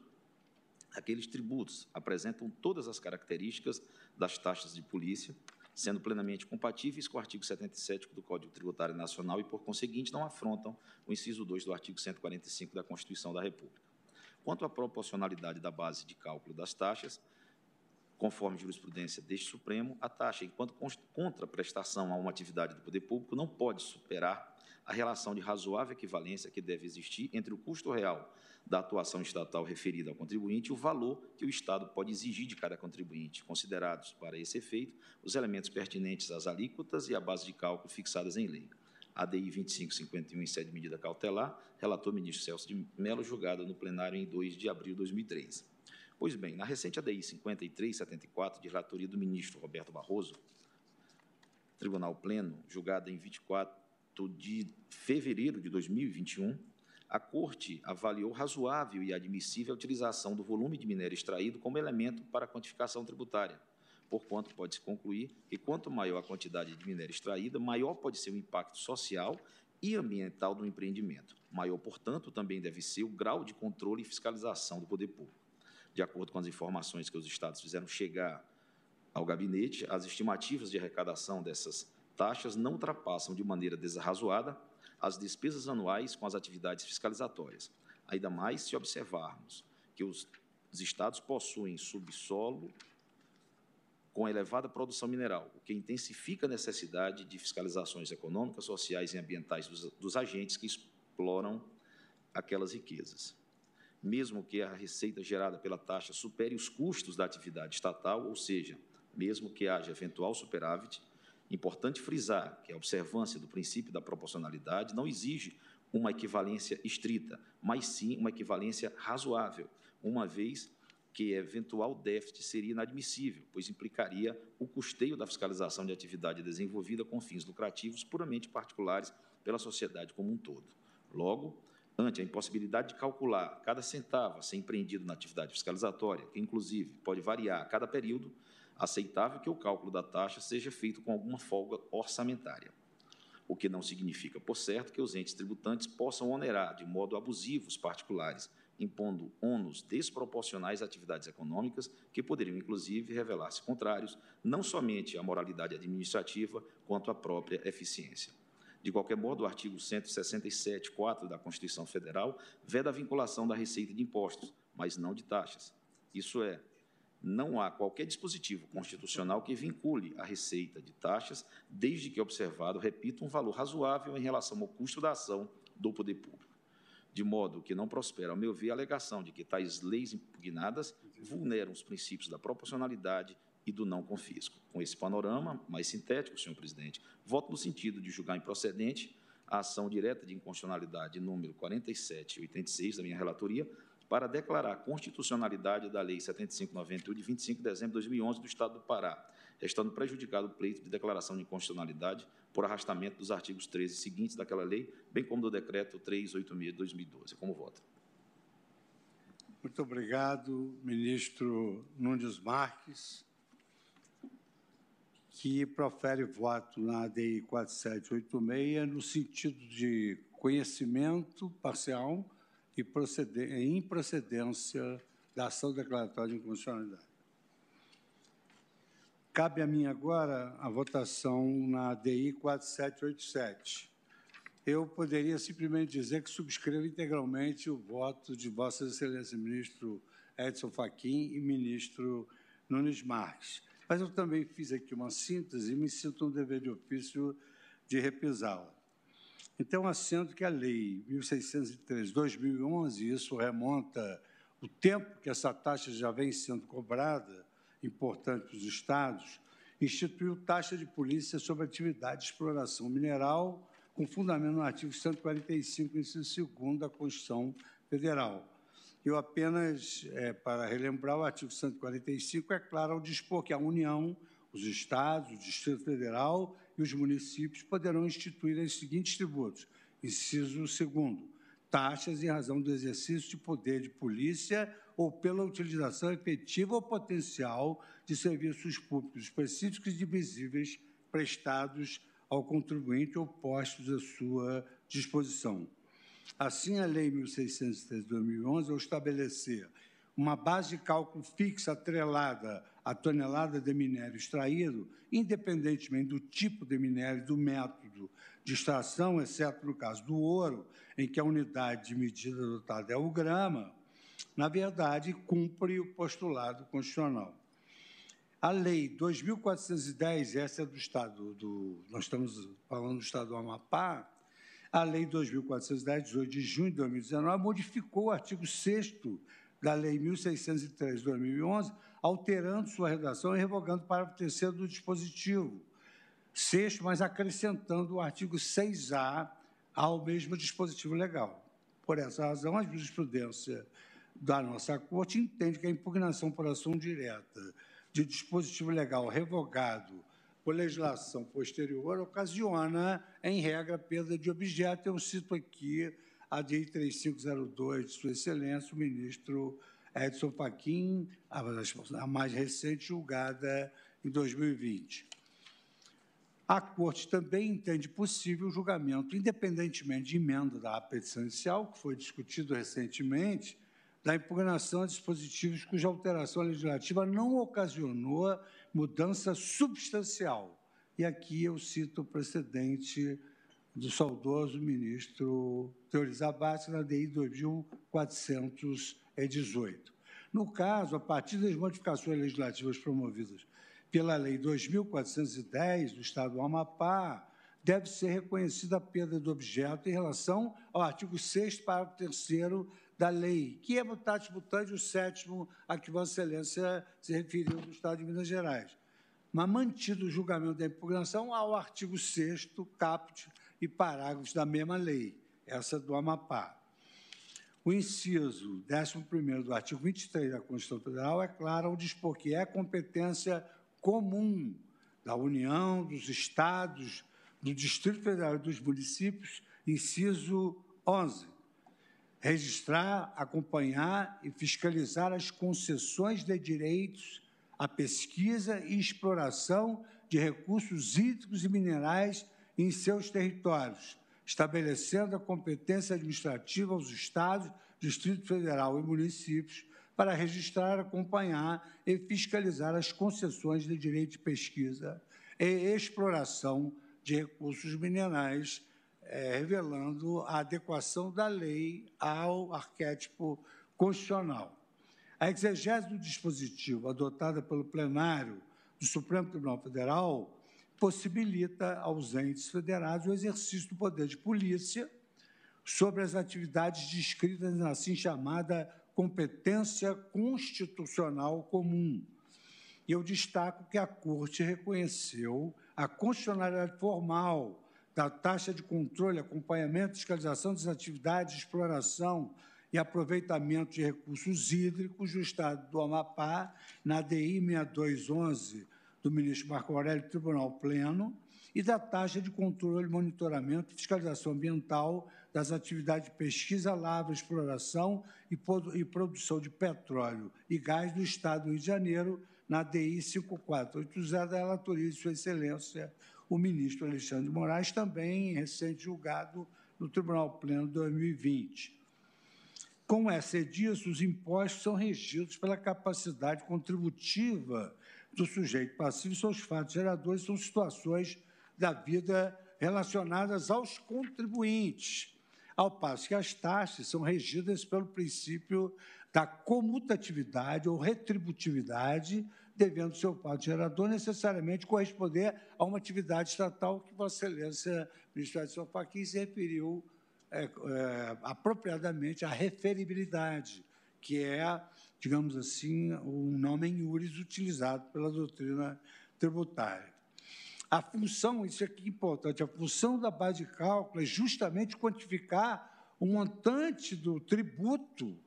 aqueles tributos apresentam todas as características das taxas de polícia, sendo plenamente compatíveis com o artigo 77 do Código Tributário Nacional e, por conseguinte, não afrontam o inciso 2 do artigo 145 da Constituição da República. Quanto à proporcionalidade da base de cálculo das taxas, conforme jurisprudência deste Supremo, a taxa, enquanto contraprestação a uma atividade do poder público, não pode superar a relação de razoável equivalência que deve existir entre o custo real da atuação estatal referida ao contribuinte e o valor que o Estado pode exigir de cada contribuinte, considerados, para esse efeito, os elementos pertinentes às alíquotas e à base de cálculo fixadas em lei. ADI 2551, em sede de medida cautelar, relator ministro Celso de Mello, julgada no plenário em 2 de abril de 2003. Pois bem, na recente ADI 5374, de relatoria do ministro Roberto Barroso, Tribunal Pleno, julgada em 24 de fevereiro de 2021, a Corte avaliou razoável e admissível a utilização do volume de minério extraído como elemento para a quantificação tributária, porquanto pode-se concluir que quanto maior a quantidade de minério extraída, maior pode ser o impacto social e ambiental do empreendimento. Maior, portanto, também deve ser o grau de controle e fiscalização do poder público. De acordo com as informações que os estados fizeram chegar ao gabinete, as estimativas de arrecadação dessas taxas não ultrapassam de maneira desarrazoada as despesas anuais com as atividades fiscalizatórias, ainda mais se observarmos que os, os estados possuem subsolo com elevada produção mineral, o que intensifica a necessidade de fiscalizações econômicas, sociais e ambientais dos, dos agentes que exploram aquelas riquezas. Mesmo que a receita gerada pela taxa supere os custos da atividade estatal, ou seja, mesmo que haja eventual superávit, Importante frisar que a observância do princípio da proporcionalidade não exige uma equivalência estrita, mas sim uma equivalência razoável, uma vez que eventual déficit seria inadmissível, pois implicaria o custeio da fiscalização de atividade desenvolvida com fins lucrativos puramente particulares pela sociedade como um todo. Logo, ante a impossibilidade de calcular cada centavo a ser empreendido na atividade fiscalizatória, que inclusive pode variar a cada período, aceitável que o cálculo da taxa seja feito com alguma folga orçamentária. O que não significa, por certo, que os entes tributantes possam onerar de modo abusivo os particulares, impondo ônus desproporcionais a atividades econômicas que poderiam, inclusive, revelar-se contrários não somente à moralidade administrativa, quanto à própria eficiência. De qualquer modo, o artigo 167.4 da Constituição Federal veda a vinculação da receita de impostos, mas não de taxas. Isso é, não há qualquer dispositivo constitucional que vincule a receita de taxas, desde que observado, repito, um valor razoável em relação ao custo da ação do poder público. De modo que não prospera, ao meu ver, a alegação de que tais leis impugnadas vulneram os princípios da proporcionalidade e do não confisco. Com esse panorama mais sintético, senhor presidente, voto no sentido de julgar improcedente a ação direta de inconstitucionalidade número 4786 da minha relatoria, para declarar a constitucionalidade da Lei 7591 de 25 de dezembro de 2011 do Estado do Pará, restando prejudicado o pleito de declaração de inconstitucionalidade por arrastamento dos artigos 13 seguintes daquela lei, bem como do decreto 386 de 2012. Como voto? Muito obrigado, ministro Nunes Marques que profere voto na ADI 4786 no sentido de conhecimento parcial e improcedência da ação declaratória de inconstitucionalidade. Cabe a mim agora a votação na ADI 4787. Eu poderia simplesmente dizer que subscrevo integralmente o voto de Vossa Excelência, ministro Edson Fachin e ministro Nunes Marques mas eu também fiz aqui uma síntese e me sinto um dever de ofício de repisá-la. Então, assento que a Lei 1603-2011, isso remonta o tempo que essa taxa já vem sendo cobrada, importante para os estados, instituiu taxa de polícia sobre atividade de exploração mineral, com fundamento no artigo 145, inciso 2 da Constituição Federal. Eu apenas, é, para relembrar, o artigo 145 é claro ao dispor que a União, os Estados, o Distrito Federal e os municípios poderão instituir os seguintes tributos. Inciso 2 taxas em razão do exercício de poder de polícia ou pela utilização efetiva ou potencial de serviços públicos específicos e divisíveis prestados ao contribuinte ou postos à sua disposição. Assim, a Lei 1.603 de 2011, ao estabelecer uma base de cálculo fixa atrelada à tonelada de minério extraído, independentemente do tipo de minério do método de extração, exceto no caso do ouro, em que a unidade de medida adotada é o grama, na verdade, cumpre o postulado constitucional. A Lei 2.410, essa é do Estado do. Nós estamos falando do Estado do Amapá, a Lei 2.410, 18 de junho de 2019, modificou o artigo 6 da Lei 1.603 de 2011, alterando sua redação e revogando o parágrafo terceiro do dispositivo. Sexto, mas acrescentando o artigo 6A ao mesmo dispositivo legal. Por essa razão, a jurisprudência da nossa Corte entende que a impugnação por ação direta de dispositivo legal revogado por legislação posterior ocasiona, em regra, perda de objeto. Eu cito aqui a DI 3502 de Sua Excelência, o ministro Edson Fachin, a mais recente, julgada em 2020. A Corte também entende possível o julgamento, independentemente de emenda da petição inicial, que foi discutido recentemente, da impugnação a dispositivos cuja alteração legislativa não ocasionou mudança substancial. E aqui eu cito o precedente do saudoso ministro Teori Abate na DI 2418. No caso, a partir das modificações legislativas promovidas pela Lei 2410 do Estado do Amapá, deve ser reconhecida a perda do objeto em relação ao artigo 6 parágrafo 3 da lei, que é mutatis mutandis o sétimo a que Vossa Excelência se referiu do Estado de Minas Gerais. Mas mantido o julgamento da impugnação ao artigo 6 caput e parágrafos da mesma lei. essa do Amapá. O inciso 11 do artigo 23 da Constituição Federal é claro ao dispor que é competência comum da União, dos Estados, do Distrito Federal e dos municípios, inciso 11, registrar, acompanhar e fiscalizar as concessões de direitos à pesquisa e exploração de recursos hídricos e minerais em seus territórios, estabelecendo a competência administrativa aos Estados, Distrito Federal e municípios para registrar, acompanhar e fiscalizar as concessões de direito de pesquisa e exploração de recursos minerais, é, revelando a adequação da lei ao arquétipo constitucional. A exegese do dispositivo adotada pelo plenário do Supremo Tribunal Federal possibilita aos entes federados o exercício do poder de polícia sobre as atividades descritas na assim chamada competência constitucional comum. E eu destaco que a Corte reconheceu a constitucionalidade formal da taxa de controle, acompanhamento fiscalização das atividades de exploração e aproveitamento de recursos hídricos do Estado do Amapá, na DI 6211 do ministro Marco Aurélio Tribunal Pleno, e da taxa de controle, monitoramento e fiscalização ambiental das atividades de pesquisa, lavra, exploração e produção de petróleo e gás do Estado do Rio de Janeiro, na DI 5480 da relatoria de Sua Excelência, o ministro Alexandre de Moraes, também recente julgado no Tribunal Pleno 2020. Com essa disso, os impostos são regidos pela capacidade contributiva do sujeito passivo, seus fatos geradores são situações da vida relacionadas aos contribuintes, ao passo que as taxas são regidas pelo princípio da comutatividade ou retributividade, devendo seu fato gerador necessariamente corresponder a uma atividade estatal que Vossa Excelência, ministro Edson Fachin, se referiu é, é, apropriadamente à referibilidade, que é digamos assim, o nome iuris utilizado pela doutrina tributária. A função, isso aqui é importante, a função da base de cálculo é justamente quantificar o montante do tributo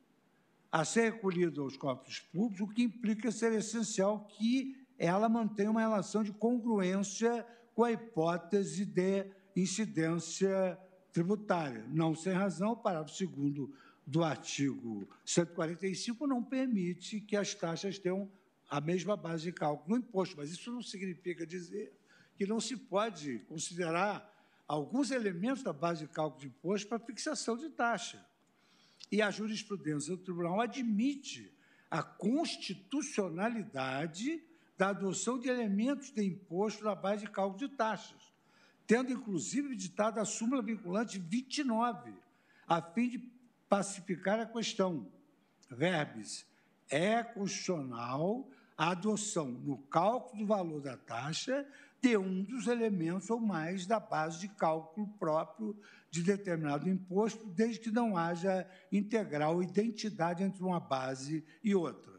a ser recolhido aos cofres públicos, o que implica ser essencial que ela mantenha uma relação de congruência com a hipótese de incidência tributária. Não sem razão, o parágrafo 2 do artigo 145 não permite que as taxas tenham a mesma base de cálculo no imposto, mas isso não significa dizer que não se pode considerar alguns elementos da base de cálculo de imposto para fixação de taxa. E a jurisprudência do tribunal admite a constitucionalidade da adoção de elementos de imposto na base de cálculo de taxas, tendo inclusive ditado a súmula vinculante 29, a fim de pacificar a questão. Verbes, é constitucional a adoção no cálculo do valor da taxa de um dos elementos ou mais da base de cálculo próprio de determinado imposto, desde que não haja integral identidade entre uma base e outra.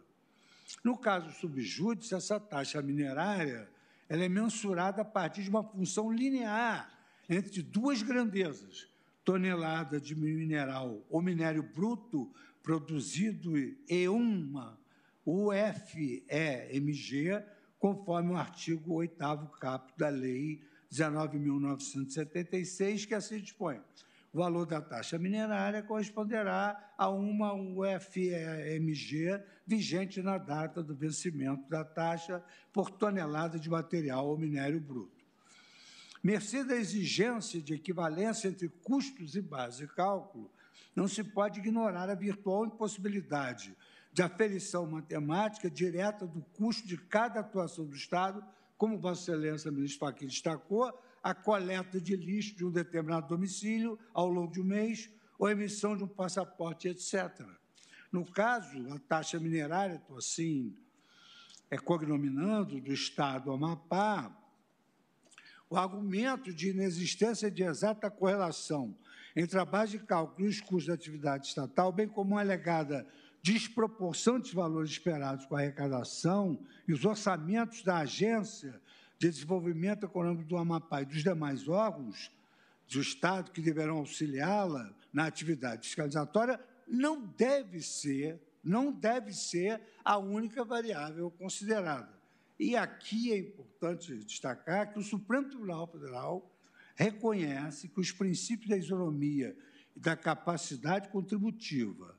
No caso subjúdice, essa taxa minerária ela é mensurada a partir de uma função linear entre duas grandezas, tonelada de mineral ou minério bruto produzido em uma UFEMG, conforme o artigo 8 caput da Lei 19.976, que assim dispõe. O valor da taxa minerária corresponderá a uma UFMG vigente na data do vencimento da taxa por tonelada de material ou minério bruto. Mercê da exigência de equivalência entre custos e base de cálculo, não se pode ignorar a virtual impossibilidade de aferição matemática direta do custo de cada atuação do Estado, como Vossa Excelência, ministro Fachin, destacou, a coleta de lixo de um determinado domicílio ao longo de um mês, ou emissão de um passaporte, etc. No caso, a taxa minerária, estou assim, é cognominando, do Estado Amapá, o argumento de inexistência de exata correlação entre a base de cálculo e os custos da atividade estatal, bem como uma alegada desproporção dos valores esperados com a arrecadação e os orçamentos da Agência de Desenvolvimento Econômico do Amapá e dos demais órgãos, do Estado que deverão auxiliá-la na atividade fiscalizatória não deve ser, não deve ser a única variável considerada. E aqui é importante destacar que o Supremo Tribunal Federal reconhece que os princípios da isonomia e da capacidade contributiva,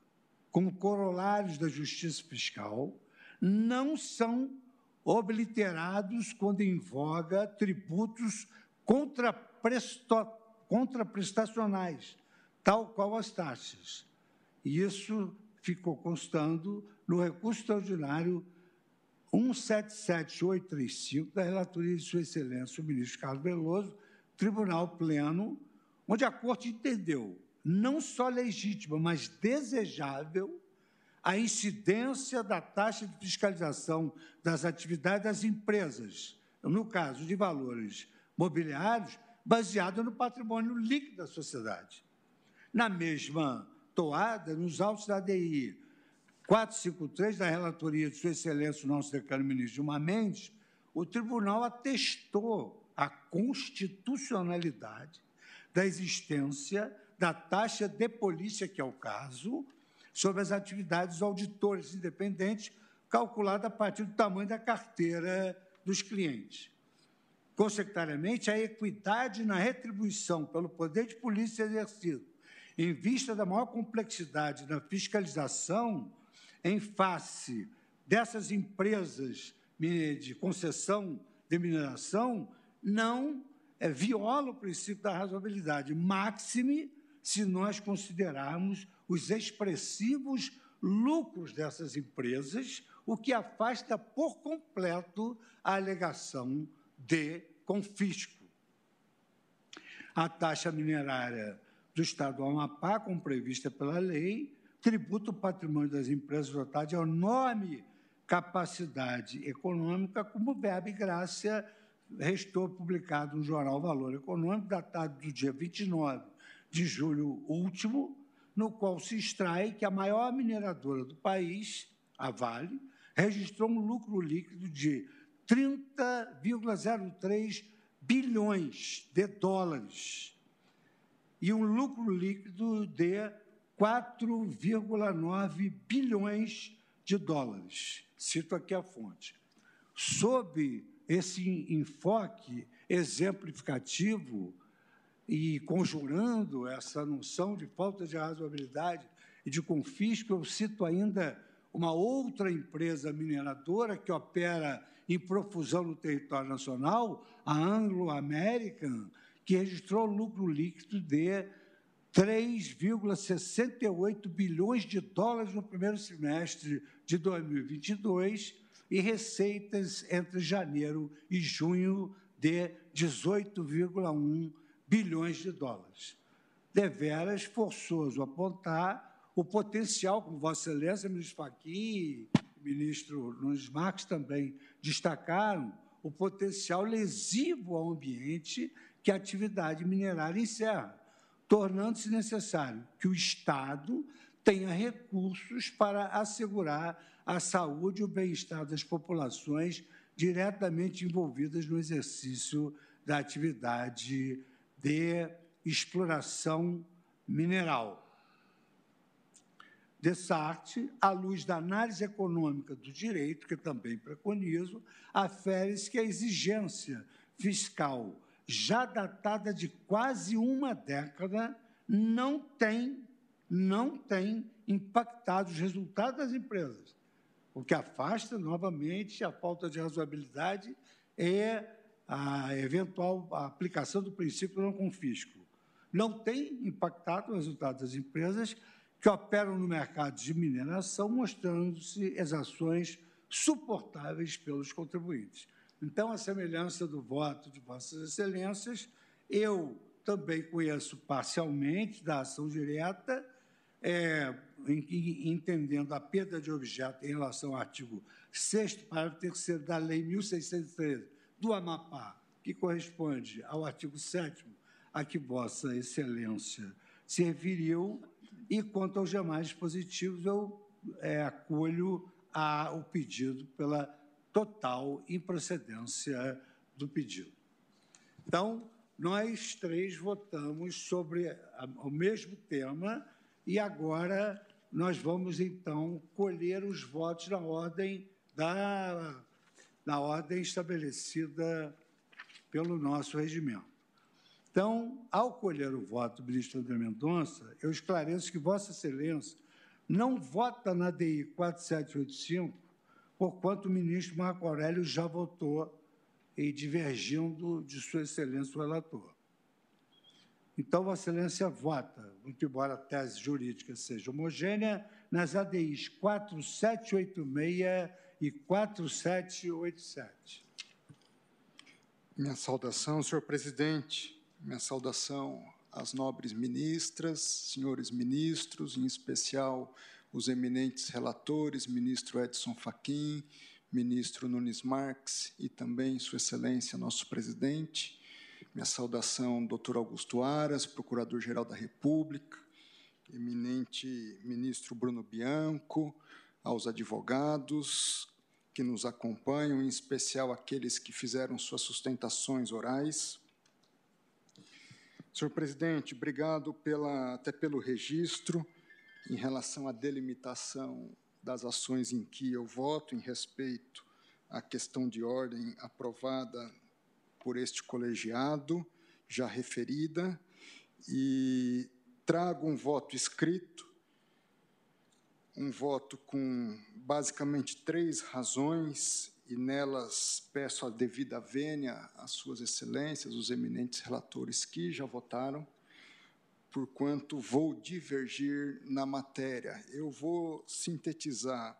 como corolários da justiça fiscal, não são obliterados quando em voga tributos contraprestacionais, tal qual as taxas. E isso ficou constando no recurso extraordinário 177835 da relatoria de Sua Excelência, o ministro Carlos Veloso, Tribunal Pleno, onde a Corte entendeu não só legítima, mas desejável a incidência da taxa de fiscalização das atividades das empresas, no caso de valores mobiliários, baseado no patrimônio líquido da sociedade. Na mesma toada, nos autos da ADI 453 da relatoria de Sua Excelência, o nosso decano ministro Gilmar Mendes, o tribunal atestou a constitucionalidade da existência da taxa de polícia, que é o caso, sobre as atividades dos auditores independentes, calculada a partir do tamanho da carteira dos clientes. Consequentamente, a equidade na retribuição pelo poder de polícia exercido, em vista da maior complexidade da fiscalização, em face dessas empresas de concessão de mineração, não é, viola o princípio da razoabilidade, máxime se nós considerarmos os expressivos lucros dessas empresas, o que afasta por completo a alegação de confisco. A taxa minerária do Estado do Amapá, como prevista pela lei, tributa o patrimônio das empresas dotadas de enorme capacidade econômica, como verbo e graça restou publicado no jornal Valor Econômico, datado do dia 29 de julho último, no qual se extrai que a maior mineradora do país, a Vale, registrou um lucro líquido de 30,03 bilhões de dólares e um lucro líquido de 4,9 bilhões de dólares. Cito aqui a fonte. Sob esse enfoque exemplificativo, e conjurando essa noção de falta de razoabilidade e de confisco, eu cito ainda uma outra empresa mineradora que opera em profusão no território nacional, a Anglo American, que registrou lucro líquido de 3,68 bilhões de dólares no primeiro semestre de 2022 e receitas entre janeiro e junho de 18,1 bilhões de dólares. Deveras forçoso apontar o potencial, como Vossa Excelência, ministro Fachin, ministro Nunes Marques também destacaram, o potencial lesivo ao ambiente que a atividade minerária encerra, tornando-se necessário que o Estado tenha recursos para assegurar a saúde e o bem-estar das populações diretamente envolvidas no exercício da atividade de exploração mineral. Dessarte, à luz da análise econômica do direito, que também preconizo, afere-se que a exigência fiscal, já datada de quase uma década, não tem, não tem impactado os resultados das empresas, o que afasta novamente a falta de razoabilidade e a eventual aplicação do princípio não confisco. Não tem impactado o resultado das empresas que operam no mercado de mineração, mostrando-se exações suportáveis pelos contribuintes. Então, a semelhança do voto de Vossas Excelências, eu também conheço parcialmente da ação direta, é, entendendo a perda de objeto em relação ao artigo 6 parágrafo 3 da Lei 1613, do Amapá, que corresponde ao artigo 7 a que Vossa Excelência se referiu, e quanto aos demais dispositivos, eu é, acolho a, o pedido pela total improcedência do pedido. Então, nós três votamos sobre o mesmo tema e agora nós vamos então colher os votos na ordem da na ordem estabelecida pelo nosso regimento. Então, ao colher o voto do ministro André Mendonça, eu esclareço que Vossa Excelência não vota na DI 4785, porquanto o ministro Marco Aurélio já votou e divergindo de Sua Excelência o relator. Então, Vossa Excelência vota, muito embora a tese jurídica seja homogênea, nas ADIs 4786 e 4787. Minha saudação, senhor presidente, minha saudação às nobres ministras, senhores ministros, em especial os eminentes relatores, ministro Edson Fachin, ministro Nunes Marques e também Sua Excelência, nosso presidente. Minha saudação, doutor Augusto Aras, procurador-geral da República, eminente ministro Bruno Bianco, aos advogados que nos acompanham, em especial aqueles que fizeram suas sustentações orais. Senhor presidente, obrigado pela, até pelo registro em relação à delimitação das ações em que eu voto em respeito à questão de ordem aprovada por este colegiado, já referida, e trago um voto escrito, um voto com basicamente três razões, e nelas peço a devida vênia às suas excelências, os eminentes relatores que já votaram, porquanto vou divergir na matéria. Eu vou sintetizar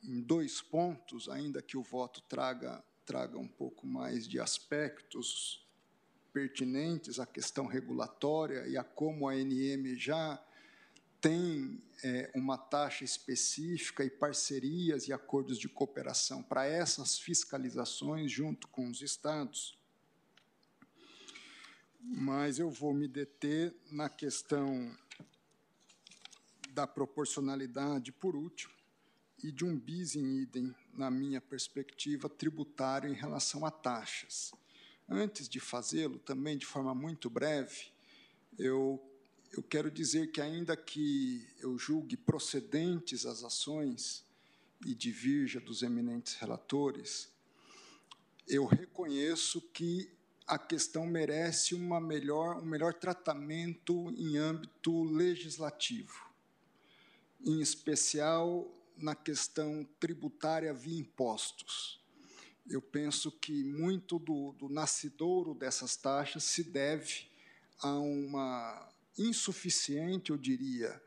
em dois pontos, ainda que o voto traga, traga um pouco mais de aspectos pertinentes à questão regulatória e a como a ANM já tem é, uma taxa específica e parcerias e acordos de cooperação para essas fiscalizações junto com os estados mas eu vou me deter na questão da proporcionalidade, por último, e de um bis in idem, na minha perspectiva, tributário em relação a taxas. Antes de fazê-lo, também de forma muito breve, eu, eu quero dizer que, ainda que eu julgue procedentes as ações e divirja dos eminentes relatores, eu reconheço que a questão merece uma melhor, um melhor tratamento em âmbito legislativo, em especial na questão tributária via impostos. Eu penso que muito do, do nascidouro dessas taxas se deve a uma insuficiente, eu diria,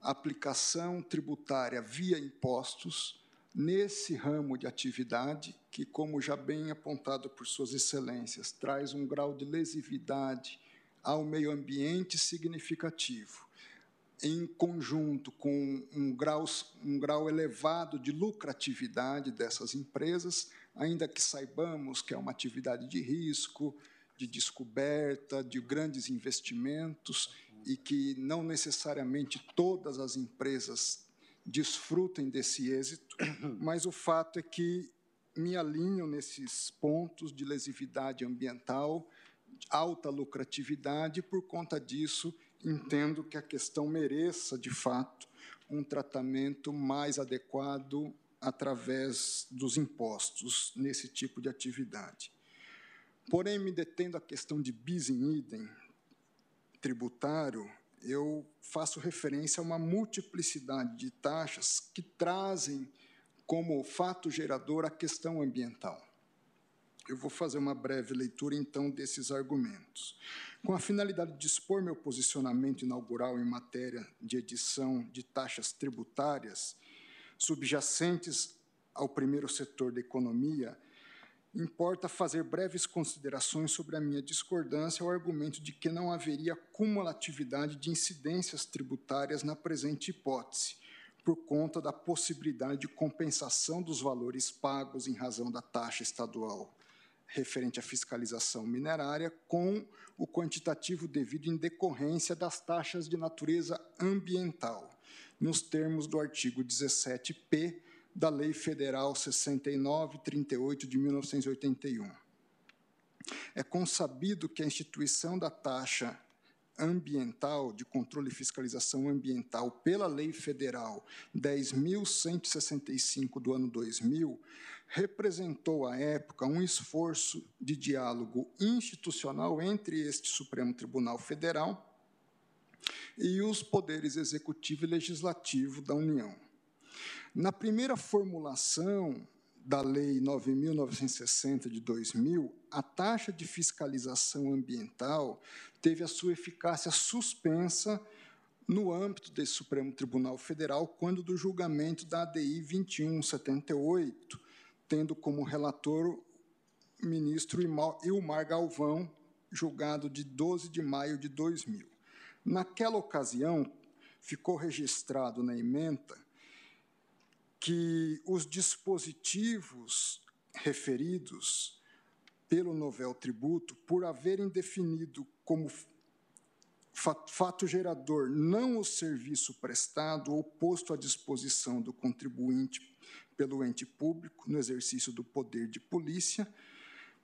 aplicação tributária via impostos nesse ramo de atividade que, como já bem apontado por Suas Excelências, traz um grau de lesividade ao meio ambiente significativo, em conjunto com um grau, um grau elevado de lucratividade dessas empresas, ainda que saibamos que é uma atividade de risco, de descoberta, de grandes investimentos e que não necessariamente todas as empresas desfrutem desse êxito, mas o fato é que me alinho nesses pontos de lesividade ambiental, alta lucratividade, e por conta disso entendo que a questão mereça, de fato, um tratamento mais adequado através dos impostos nesse tipo de atividade. Porém, me detendo a questão de bis in idem tributário, eu faço referência a uma multiplicidade de taxas que trazem como fato gerador a questão ambiental. Eu vou fazer uma breve leitura, então, desses argumentos. Com a finalidade de expor meu posicionamento inaugural em matéria de edição de taxas tributárias subjacentes ao primeiro setor da economia, importa fazer breves considerações sobre a minha discordância ao argumento de que não haveria cumulatividade de incidências tributárias na presente hipótese, por conta da possibilidade de compensação dos valores pagos em razão da taxa estadual referente à fiscalização minerária com o quantitativo devido em decorrência das taxas de natureza ambiental, nos termos do artigo 17p da Lei Federal 6938 de 1981. É consabido que a instituição da taxa ambiental, de controle e fiscalização ambiental pela Lei Federal 10.165 do ano 2000, representou à época um esforço de diálogo institucional entre este Supremo Tribunal Federal e os poderes executivo e legislativo da União. Na primeira formulação da Lei 9.960 de 2000, a taxa de fiscalização ambiental teve a sua eficácia suspensa no âmbito desse Supremo Tribunal Federal, quando do julgamento da ADI 2178, tendo como relator o ministro Ilmar Galvão, julgado de 12 de maio de 2000. Naquela ocasião, ficou registrado na emenda que os dispositivos referidos pelo novel tributo, por haverem definido como fato gerador não o serviço prestado ou posto à disposição do contribuinte pelo ente público no exercício do poder de polícia,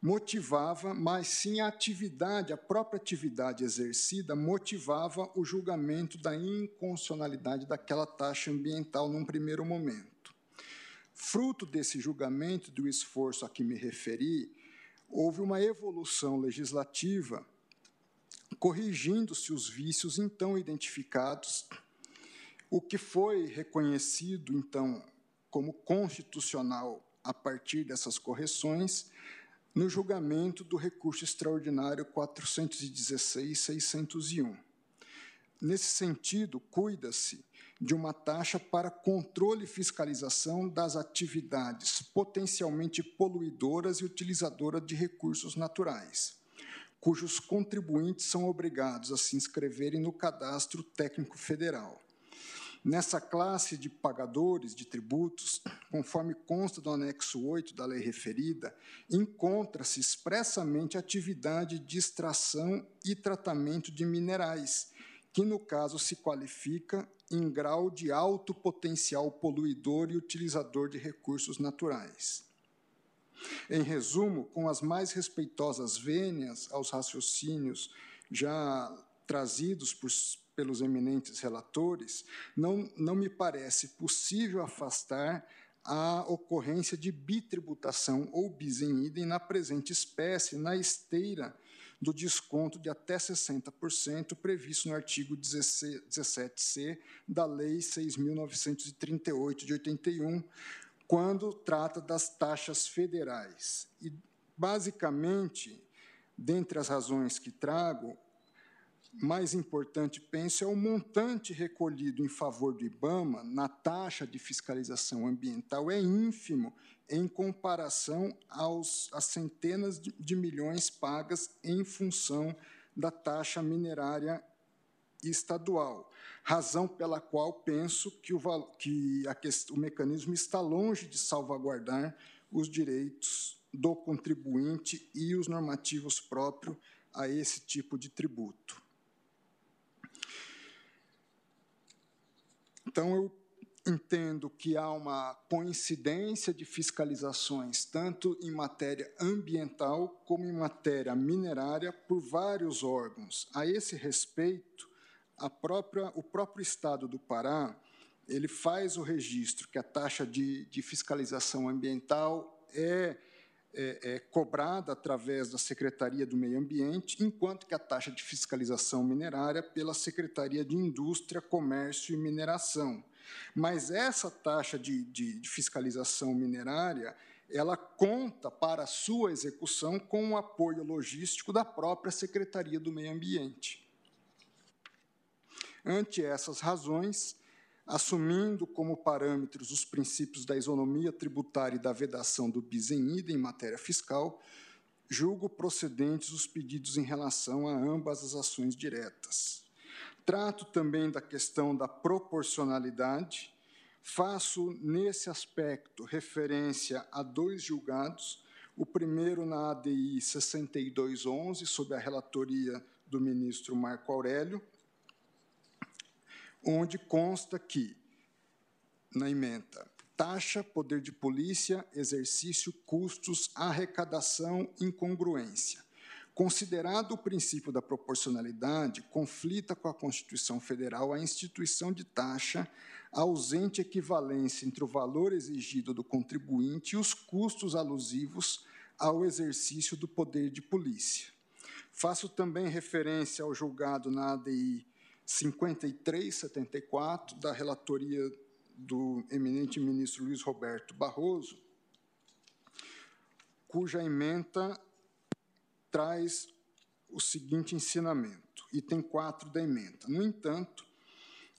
motivava, mas sim a atividade, a própria atividade exercida, motivava o julgamento da inconstitucionalidade daquela taxa ambiental num primeiro momento. Fruto desse julgamento, do esforço a que me referi, houve uma evolução legislativa corrigindo-se os vícios então identificados, o que foi reconhecido então como constitucional a partir dessas correções no julgamento do recurso extraordinário 416-601. Nesse sentido, cuida-se de uma taxa para controle e fiscalização das atividades potencialmente poluidoras e utilizadoras de recursos naturais, cujos contribuintes são obrigados a se inscreverem no Cadastro Técnico Federal. Nessa classe de pagadores de tributos, conforme consta do anexo 8 da lei referida, encontra-se expressamente a atividade de extração e tratamento de minerais, que no caso se qualifica em grau de alto potencial poluidor e utilizador de recursos naturais. Em resumo, com as mais respeitosas vênias aos raciocínios já trazidos por, pelos eminentes relatores, não, não me parece possível afastar a ocorrência de bitributação ou bis em idem na presente espécie, na esteira do desconto de até 60% previsto no artigo 17C da Lei 6.938 de 81, quando trata das taxas federais. E, basicamente, dentre as razões que trago, mais importante, penso, é o montante recolhido em favor do IBAMA na taxa de fiscalização ambiental é ínfimo em comparação aos, às centenas de, milhões pagas em função da taxa minerária estadual, razão pela qual penso que, o, que a, o mecanismo está longe de salvaguardar os direitos do contribuinte e os normativos próprios a esse tipo de tributo. Então, eu entendo que há uma coincidência de fiscalizações, tanto em matéria ambiental como em matéria minerária, por vários órgãos. A esse respeito, própria, o próprio Estado do Pará ele faz o registro que a taxa de, de fiscalização ambiental é, é, é cobrada através da Secretaria do Meio Ambiente, enquanto que a taxa de fiscalização minerária pela Secretaria de Indústria, Comércio e Mineração. Mas essa taxa de, de, de fiscalização minerária, ela conta para a sua execução com o apoio logístico da própria Secretaria do Meio Ambiente. Ante essas razões, assumindo como parâmetros os princípios da isonomia tributária e da vedação do bis em em matéria fiscal, julgo procedentes os pedidos em relação a ambas as ações diretas. Trato também da questão da proporcionalidade. Faço, nesse aspecto, referência a dois julgados. O primeiro na ADI 6211, sob a relatoria do ministro Marco Aurélio, onde consta que, na emenda, taxa, poder de polícia, exercício, custos, arrecadação, incongruência Considerado o princípio da proporcionalidade, conflita com a Constituição Federal a instituição de taxa ausente equivalência entre o valor exigido do contribuinte e os custos alusivos ao exercício do poder de polícia. Faço também referência ao julgado na ADI 5374, da relatoria do eminente ministro Luiz Roberto Barroso, cuja ementa traz o seguinte ensinamento, item 4 da emenda. No entanto,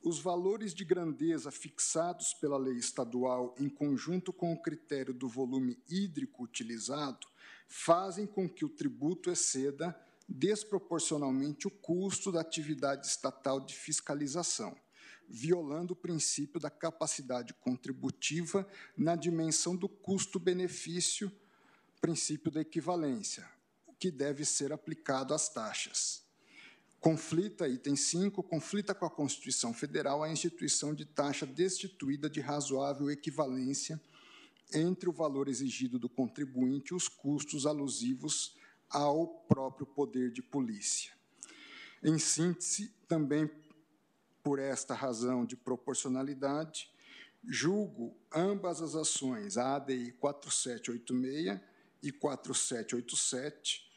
os valores de grandeza fixados pela lei estadual, em conjunto com o critério do volume hídrico utilizado, fazem com que o tributo exceda desproporcionalmente o custo da atividade estatal de fiscalização, violando o princípio da capacidade contributiva na dimensão do custo-benefício, princípio da equivalência, que deve ser aplicado às taxas. Conflita, item 5, conflita com a Constituição Federal a instituição de taxa destituída de razoável equivalência entre o valor exigido do contribuinte e os custos alusivos ao próprio poder de polícia. Em síntese, também por esta razão de proporcionalidade, julgo ambas as ações, a ADI 4786 e 4787,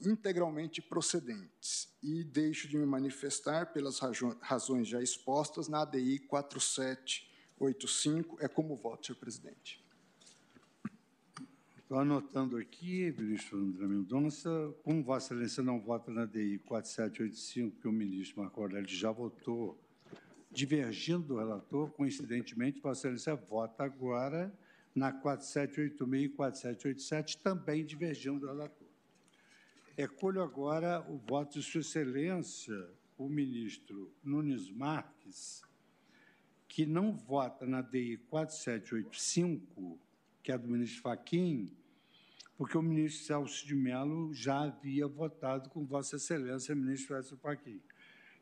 integralmente procedentes e deixo de me manifestar pelas razões já expostas na ADI 4785. É como voto, senhor presidente. Estou anotando aqui, ministro André Mendonça, como Vossa Excelência não vota na ADI 4785, que o ministro Marco Aurélio já votou, divergindo do relator, coincidentemente, Vossa Excelência vota agora na 4786 e 4787, também divergindo do relator. Recolho agora o voto de Sua Excelência, o ministro Nunes Marques, que não vota na DI 4785, que é do ministro Faquim, porque o ministro Celso de Mello já havia votado com Vossa Excelência, ministro Celso Faquim.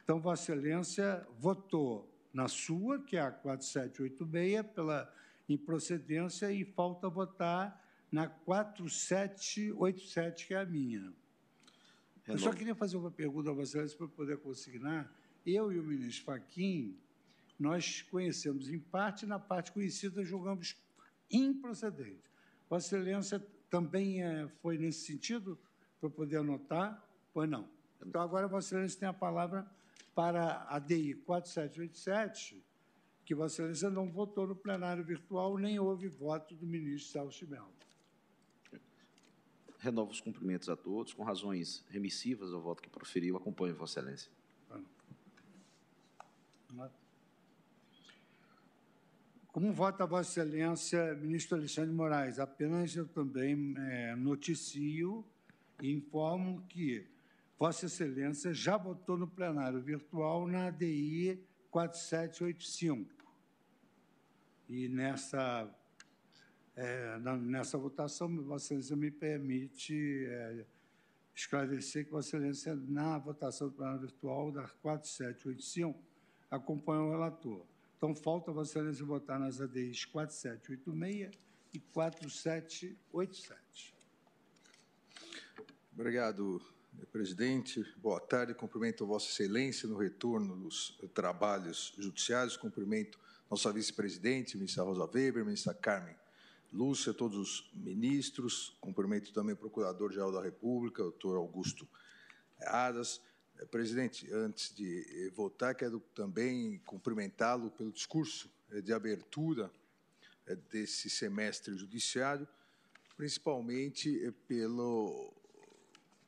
Então, Vossa Excelência votou na sua, que é a 4786, pela improcedência, e falta votar na 4787, que é a minha. Eu só queria fazer uma pergunta a vocês para poder consignar. Eu e o ministro Faquim, nós conhecemos em parte, na parte conhecida julgamos improcedente. Vossa Excelência também é, foi nesse sentido, para poder anotar? Pois não. Então, agora Vossa Excelência tem a palavra para a DI 4787, que Vossa Excelência não votou no plenário virtual, nem houve voto do ministro Celso Mello. Renovo os cumprimentos a todos, com razões remissivas ao voto que proferiu. Acompanho Vossa Excelência. Como vota Vossa Excelência, ministro Alexandre Moraes? Apenas eu também é, noticio e informo que Vossa Excelência já votou no plenário virtual na ADI 4785. E nessa é, nessa votação, Vossa Excelência me permite é, esclarecer que Vossa Excelência, na votação do plenário virtual da 4785, acompanha o relator. Então, falta Vossa Excelência votar nas ADIs 4786 e 4787. Obrigado, presidente. Boa tarde. Cumprimento Vossa Excelência no retorno dos trabalhos judiciários. Cumprimento nossa vice-presidente, ministra Rosa Weber, ministra Carmen Lúcia, todos os ministros, cumprimento também o Procurador-Geral da República, doutor Augusto Aras. Eh, presidente, antes de eh, votar, quero também cumprimentá-lo pelo discurso eh, de abertura desse semestre judiciário, principalmente pelo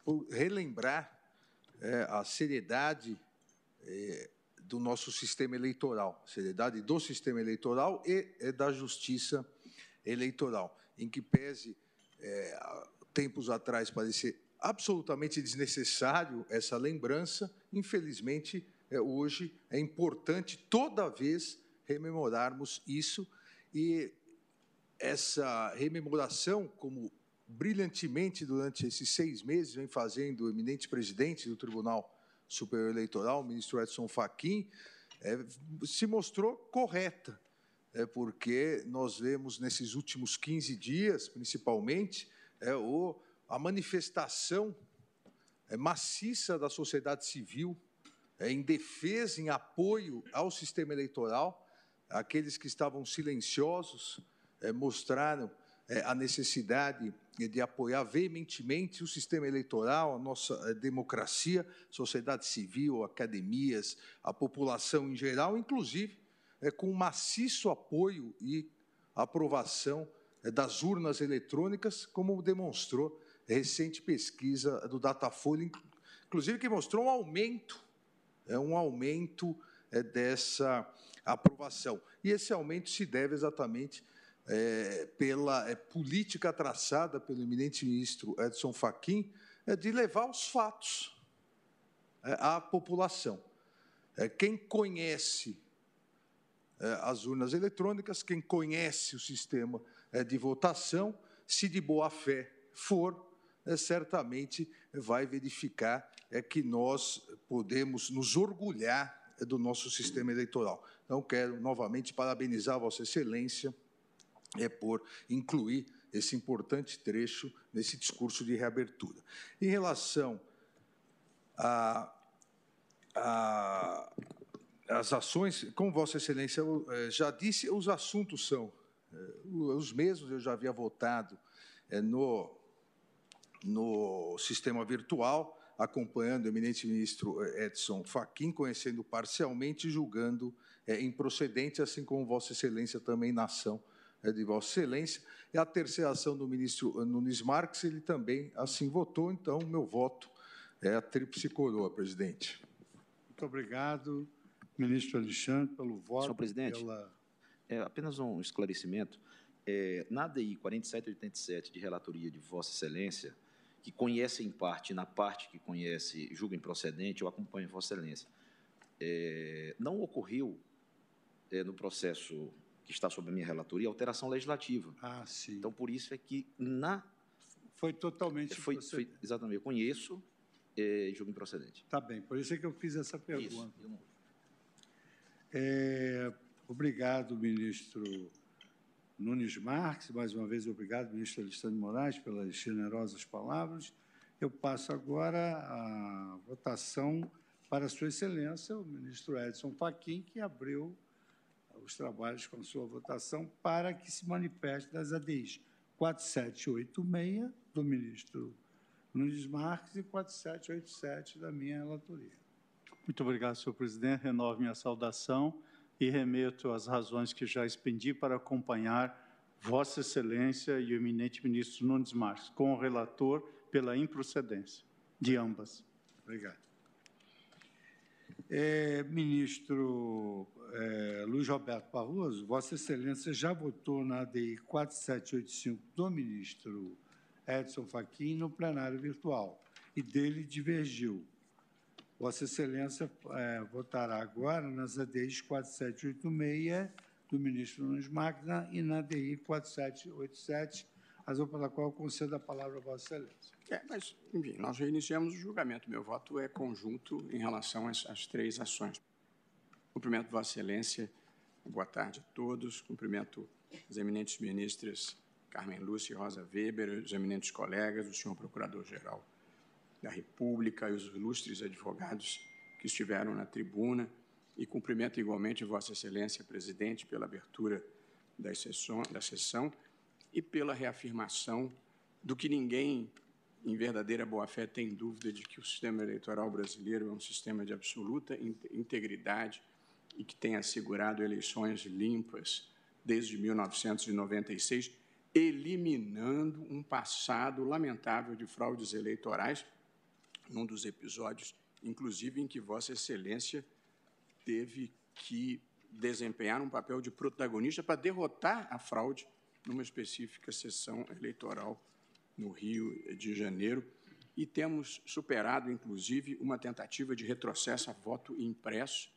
por relembrar a seriedade do nosso sistema eleitoral, seriedade do sistema eleitoral e da justiça eleitoral, em que pese, é, tempos atrás, parecer absolutamente desnecessário essa lembrança, infelizmente, é, hoje é importante toda vez rememorarmos isso. E essa rememoração, como brilhantemente durante esses seis meses vem fazendo o eminente presidente do Tribunal Superior Eleitoral, o ministro Edson Fachin, é, se mostrou correta é porque nós vemos nesses últimos 15 dias, principalmente, é, o a manifestação é, maciça da sociedade civil é, em defesa, em apoio ao sistema eleitoral. Aqueles que estavam silenciosos é, mostraram é, a necessidade de apoiar veementemente o sistema eleitoral, a nossa é, democracia, sociedade civil, academias, a população em geral, inclusive é, com maciço apoio e aprovação é, das urnas eletrônicas, como demonstrou recente pesquisa do Datafolha, inclusive que mostrou um aumento, é um aumento é, dessa aprovação. E esse aumento se deve exatamente é, pela é, política traçada pelo eminente ministro Edson Fachin é, de levar os fatos é, à população. Quem conhece as urnas eletrônicas, quem conhece o sistema de votação, se de boa fé for, certamente vai verificar que nós podemos nos orgulhar do nosso sistema eleitoral. Então, quero novamente parabenizar Vossa Excelência é por incluir esse importante trecho nesse discurso de reabertura. Em relação a, a as ações, como Vossa Excelência eh, já disse, os assuntos são eh, os mesmos, eu já havia votado eh, no, no sistema virtual, acompanhando o eminente ministro Edson Fachin, conhecendo parcialmente e julgando improcedente, assim como Vossa Excelência também na ação de Vossa Excelência. E a terceira ação do ministro Nunes Marques, ele também assim votou, então meu voto é a tríplice coroa, presidente. Muito obrigado, ministro Alexandre, pelo voto. Senhor presidente, pela... é, apenas um esclarecimento. É, na DI 4787 de relatoria de Vossa Excelência, que conhece em parte, na parte que conhece, julga improcedente, eu acompanho Vossa Excelência, é, não ocorreu é, no processo que está sob a minha relatoria, alteração legislativa. Ah, sim. Então, por isso é que na... Foi totalmente foi, foi Exatamente, eu conheço é, julgo improcedente. Tá bem, por isso é que eu fiz essa pergunta. Isso, não... é, obrigado, ministro Nunes Marques, mais uma vez obrigado, ministro Alexandre Moraes, pelas generosas palavras. Eu passo agora a votação para Sua Excelência, o ministro Edson Fachin, que abriu os trabalhos com sua votação para que se manifeste das ADIs 4786 do ministro Nunes Marques e 4787 da minha relatoria. Muito obrigado, senhor presidente. Renovo minha saudação e remeto as razões que já expendi para acompanhar Vossa Excelência e o eminente ministro Nunes Marques, com o relator, pela improcedência de ambas. Obrigado. É, ministro é, Luiz Roberto Barroso, Vossa Excelência já votou na ADI 4785 do ministro Edson Fachin no plenário virtual e dele divergiu. Vossa Excelência é, votará agora nas ADIs 4786 do ministro Nunes Magna e na ADI 4787, razão pela qual eu concedo a palavra a Vossa Excelência. É, mas, enfim, nós reiniciamos o julgamento. Meu voto é conjunto em relação às, às três ações. Cumprimento Vossa Excelência, boa tarde a todos. Cumprimento as eminentes ministras Carmen Lúcia e Rosa Weber, os eminentes colegas, o senhor Procurador-Geral da República e os ilustres advogados que estiveram na tribuna. E cumprimento igualmente Vossa Excelência, Presidente, pela abertura da sessão, da sessão e pela reafirmação do que ninguém em verdadeira boa-fé, tem dúvida de que o sistema eleitoral brasileiro é um sistema de absoluta integridade e que tem assegurado eleições limpas desde 1996, eliminando um passado lamentável de fraudes eleitorais, num dos episódios, inclusive, em que Vossa Excelência teve que desempenhar um papel de protagonista para derrotar a fraude numa específica sessão eleitoral no Rio de Janeiro, e temos superado, inclusive, uma tentativa de retrocesso a voto impresso.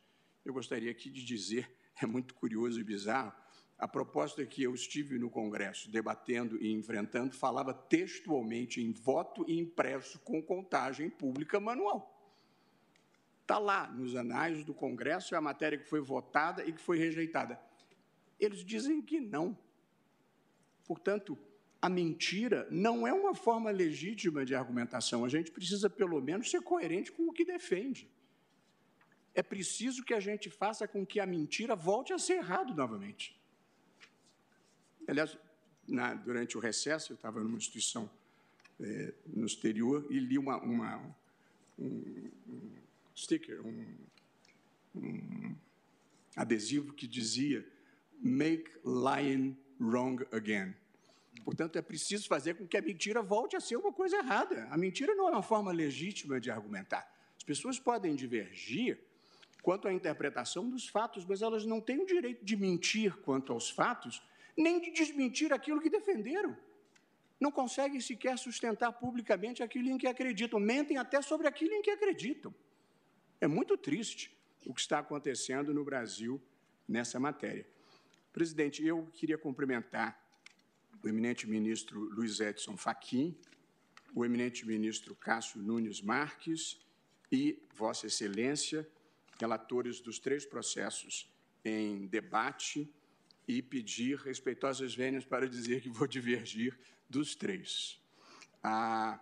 Eu gostaria aqui de dizer, é muito curioso e bizarro, a proposta que eu estive no Congresso debatendo e enfrentando falava textualmente em voto impresso com contagem pública manual. Está lá nos anais do Congresso, é a matéria que foi votada e que foi rejeitada. Eles dizem que não. Portanto, a mentira não é uma forma legítima de argumentação. A gente precisa, pelo menos, ser coerente com o que defende. É preciso que a gente faça com que a mentira volte a ser errado novamente. Aliás, na, durante o recesso, eu estava numa instituição é, no exterior e li uma, uma um, um, sticker, um, um adesivo que dizia Make lying wrong again. Portanto, é preciso fazer com que a mentira volte a ser uma coisa errada. A mentira não é uma forma legítima de argumentar. As pessoas podem divergir quanto à interpretação dos fatos, mas elas não têm o direito de mentir quanto aos fatos, nem de desmentir aquilo que defenderam. Não conseguem sequer sustentar publicamente aquilo em que acreditam, mentem até sobre aquilo em que acreditam. É muito triste o que está acontecendo no Brasil nessa matéria. Presidente, eu queria cumprimentar o eminente ministro Luiz Edson Fachin, o eminente ministro Cássio Nunes Marques e Vossa Excelência, relatores dos três processos em debate, e pedir respeitosas vênias para dizer que vou divergir dos três. Ah,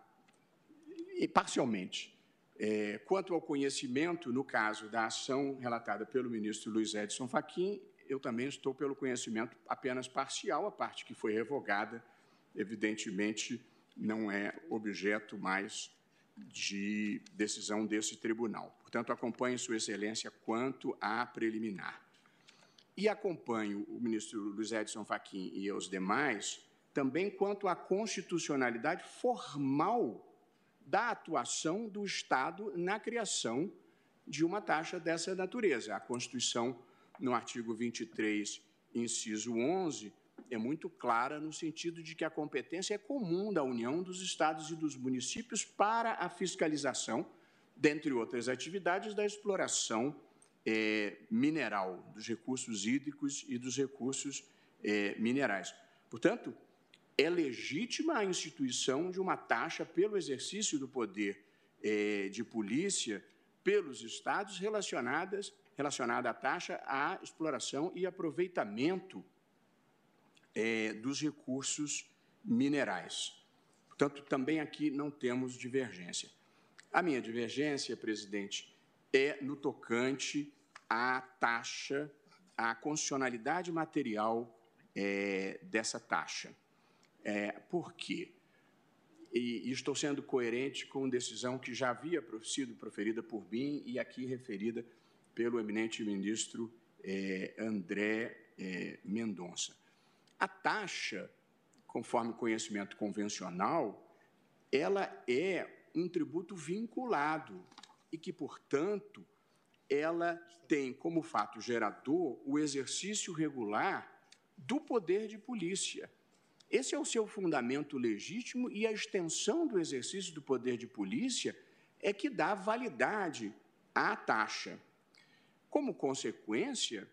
e parcialmente. É, quanto ao conhecimento, no caso da ação relatada pelo ministro Luiz Edson Fachin, eu também estou pelo conhecimento apenas parcial, a parte que foi revogada, evidentemente, não é objeto mais de decisão desse tribunal. Portanto, acompanho Sua Excelência quanto à preliminar. E acompanho o ministro Luiz Edson Fachin e os demais também quanto à constitucionalidade formal da atuação do Estado na criação de uma taxa dessa natureza. A Constituição no artigo 23, inciso 11, é muito clara no sentido de que a competência é comum da União, dos estados e dos municípios para a fiscalização, dentre outras atividades, da exploração é, mineral, dos recursos hídricos e dos recursos é, minerais. Portanto, é legítima a instituição de uma taxa pelo exercício do poder é, de polícia pelos estados relacionadas relacionada à taxa à exploração e aproveitamento é, dos recursos minerais. Portanto, também aqui não temos divergência. A minha divergência, presidente, é no tocante à taxa, à constitucionalidade material é, dessa taxa. É, por quê? E, e, estou sendo coerente com decisão que já havia sido proferida por mim e aqui referida pelo eminente ministro eh, André eh, Mendonça. A taxa, conforme conhecimento convencional, ela é um tributo vinculado e que, portanto, ela tem como fato gerador o exercício regular do poder de polícia. Esse é o seu fundamento legítimo e a extensão do exercício do poder de polícia é que dá validade à taxa. Como consequência,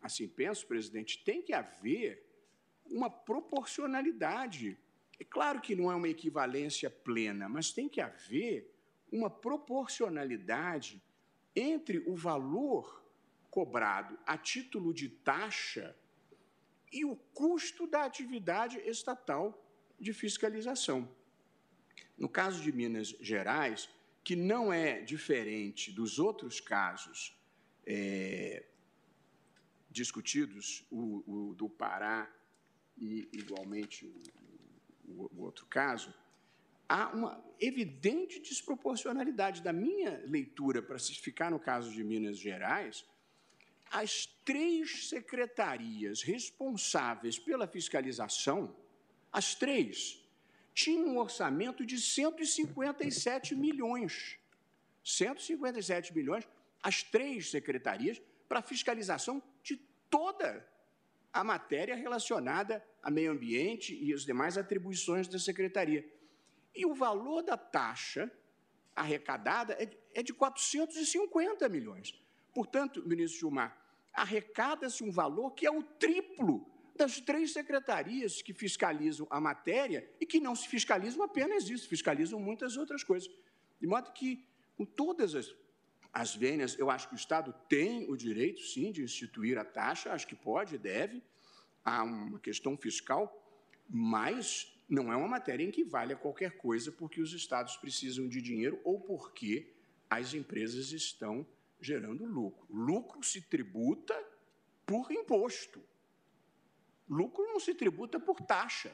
assim penso, presidente, tem que haver uma proporcionalidade. É claro que não é uma equivalência plena, mas tem que haver uma proporcionalidade entre o valor cobrado a título de taxa e o custo da atividade estatal de fiscalização. No caso de Minas Gerais, que não é diferente dos outros casos é, discutidos, o, o, do Pará e, igualmente, o, o outro caso, há uma evidente desproporcionalidade da minha leitura, para se ficar no caso de Minas Gerais, as três secretarias responsáveis pela fiscalização, as três, tinham um orçamento de 157 milhões. 157 milhões as três secretarias para fiscalização de toda a matéria relacionada a meio ambiente e as demais atribuições da secretaria. E o valor da taxa arrecadada é de 450 é milhões. Portanto, ministro Gilmar, arrecada-se um valor que é o triplo das três secretarias que fiscalizam a matéria e que não se fiscalizam apenas isso, fiscalizam muitas outras coisas. De modo que, com todas as as vênias, eu acho que o Estado tem o direito, sim, de instituir a taxa, acho que pode, deve. Há uma questão fiscal, mas não é uma matéria em que vale qualquer coisa porque os estados precisam de dinheiro ou porque as empresas estão gerando lucro. Lucro se tributa por imposto. Lucro não se tributa por taxa.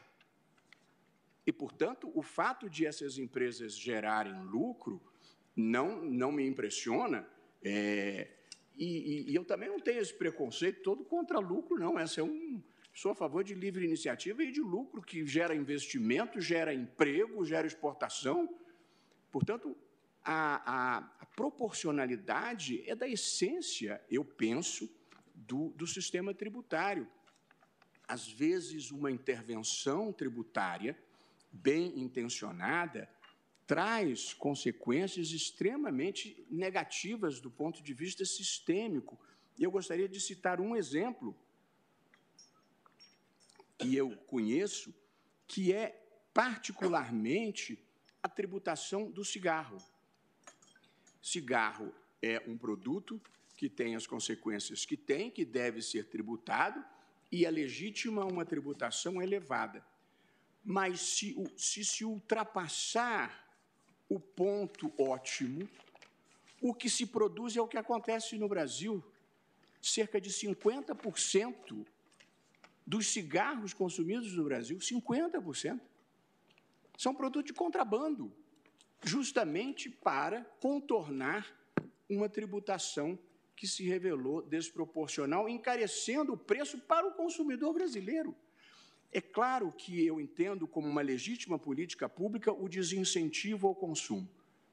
E, portanto, o fato de essas empresas gerarem lucro não, não me impressiona. É, e, e, eu também não tenho esse preconceito todo contra lucro, não. Essa é um. Sou a favor de livre iniciativa e de lucro que gera investimento, gera emprego, gera exportação. Portanto, a, a, a proporcionalidade é da essência, eu penso, do, do sistema tributário. Às vezes, uma intervenção tributária bem intencionada, traz consequências extremamente negativas do ponto de vista sistêmico. E eu gostaria de citar um exemplo que eu conheço, que é particularmente a tributação do cigarro. Cigarro é um produto que tem as consequências que tem, que deve ser tributado, e é legítima uma tributação elevada. Mas se se, se ultrapassar o ponto ótimo, o que se produz é o que acontece no Brasil. Cerca de 50% dos cigarros consumidos no Brasil, 50%, são produtos de contrabando, justamente para contornar uma tributação que se revelou desproporcional, encarecendo o preço para o consumidor brasileiro. É claro que eu entendo como uma legítima política pública o desincentivo ao consumo.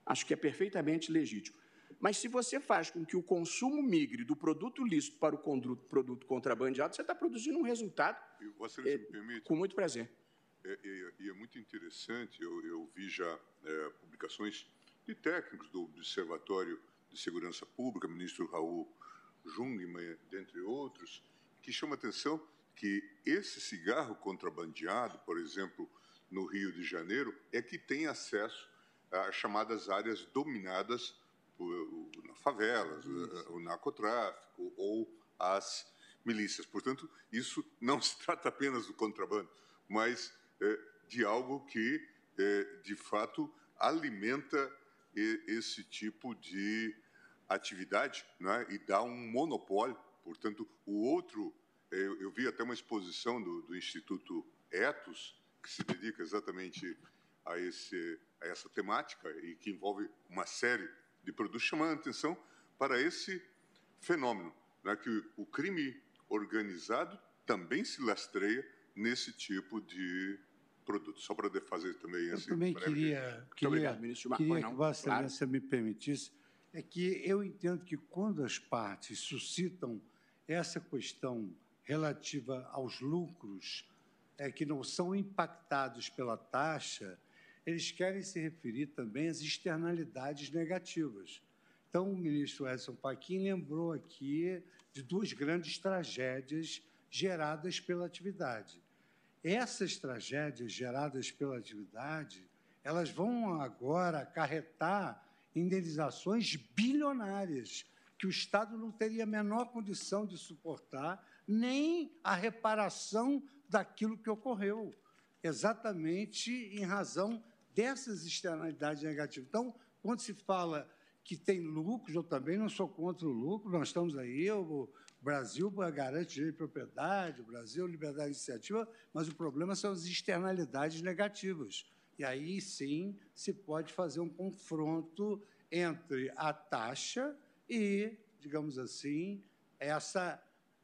Acho que é perfeitamente legítimo. Mas se você faz com que o consumo migre do produto lícito para o produto contrabandeado, você está produzindo um resultado. Você é, me permite? Com muito prazer. É, e é, é, muito interessante, eu, eu vi já é, publicações de técnicos do Observatório de Segurança Pública, ministro Raul Jungmann, dentre outros, que chama atenção que esse cigarro contrabandeado, por exemplo, no Rio de Janeiro, é que tem acesso às chamadas áreas dominadas nas favelas, eh, o narcotráfico ou as milícias. Portanto, isso não se trata apenas do contrabando, mas é, de algo que, é, de fato, alimenta esse tipo de atividade né, e dá um monopólio. Portanto, o outro eu, eu vi até uma exposição do, do, Instituto Etos, que se dedica exatamente a, esse, a essa temática e que envolve uma série de produtos, chamando a atenção para esse fenômeno, né, que o crime organizado também se lastreia nesse tipo de produto. Só para fazer também eu esse. Eu também queria, queria, obrigado, ministro queria que Vossa Excelência claro. me permitisse, é que eu entendo que quando as partes suscitam essa questão relativa aos lucros é, que não são impactados pela taxa, eles querem se referir também às externalidades negativas. Então, o ministro Edson Fachin lembrou aqui de duas grandes tragédias geradas pela atividade. Essas tragédias geradas pela atividade, elas vão agora acarretar indenizações bilionárias que o Estado não teria a menor condição de suportar nem a reparação daquilo que ocorreu, exatamente em razão dessas externalidades negativas. Então, quando se fala que tem lucros, eu também não sou contra o lucro, nós estamos aí, o Brasil garante direito de propriedade, o Brasil liberdade de iniciativa, mas o problema são as externalidades negativas. E aí sim se pode fazer um confronto entre a taxa e, digamos assim, essa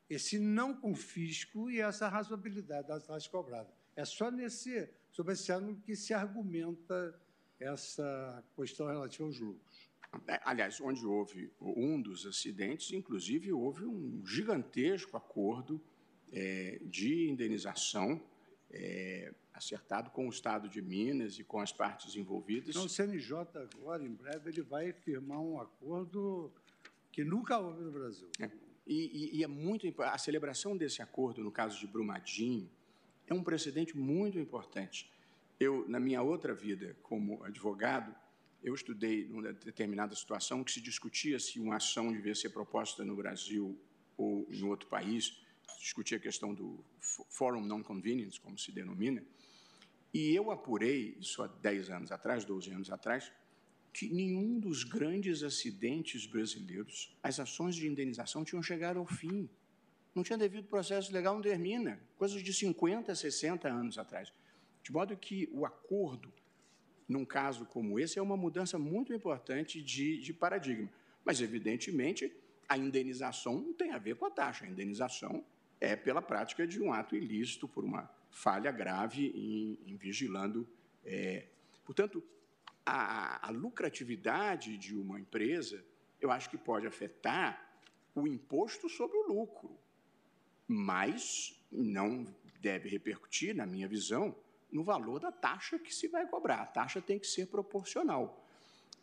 esse não confisco e essa razoabilidade das taxas cobradas. É só nesse, sobre esse ângulo que se argumenta essa questão relativa aos lucros. É, aliás, onde houve um dos acidentes, inclusive, houve um gigantesco acordo é, de indenização é, acertado com o Estado de Minas e com as partes envolvidas. Então, o CNJ agora, em breve, ele vai firmar um acordo que nunca houve no Brasil. É. E, e, e é muito a celebração desse acordo, no caso de Brumadinho, é um precedente muito importante. Eu, na minha outra vida como advogado, eu estudei numa determinada situação que se discutia se uma ação devia ser proposta no Brasil ou em outro país, discutia a questão do Forum Non-Convenience, como se denomina, E eu apurei, isso há 10 anos atrás, 12 anos atrás, que nenhum dos grandes acidentes brasileiros, as ações de indenização tinham chegado ao fim. Não tinha devido processo legal, não termina. Coisas de 50, 60 anos atrás. De modo que o acordo, num caso como esse, é uma mudança muito importante de, de paradigma. Mas, evidentemente, a indenização não tem a ver com a taxa. A indenização é pela prática de um ato ilícito, por uma falha grave em, em vigilando. É. Portanto, a, a lucratividade de uma empresa, eu acho que pode afetar o imposto sobre o lucro, mas não deve repercutir, na minha visão, no valor da taxa que se vai cobrar. A taxa tem que ser proporcional.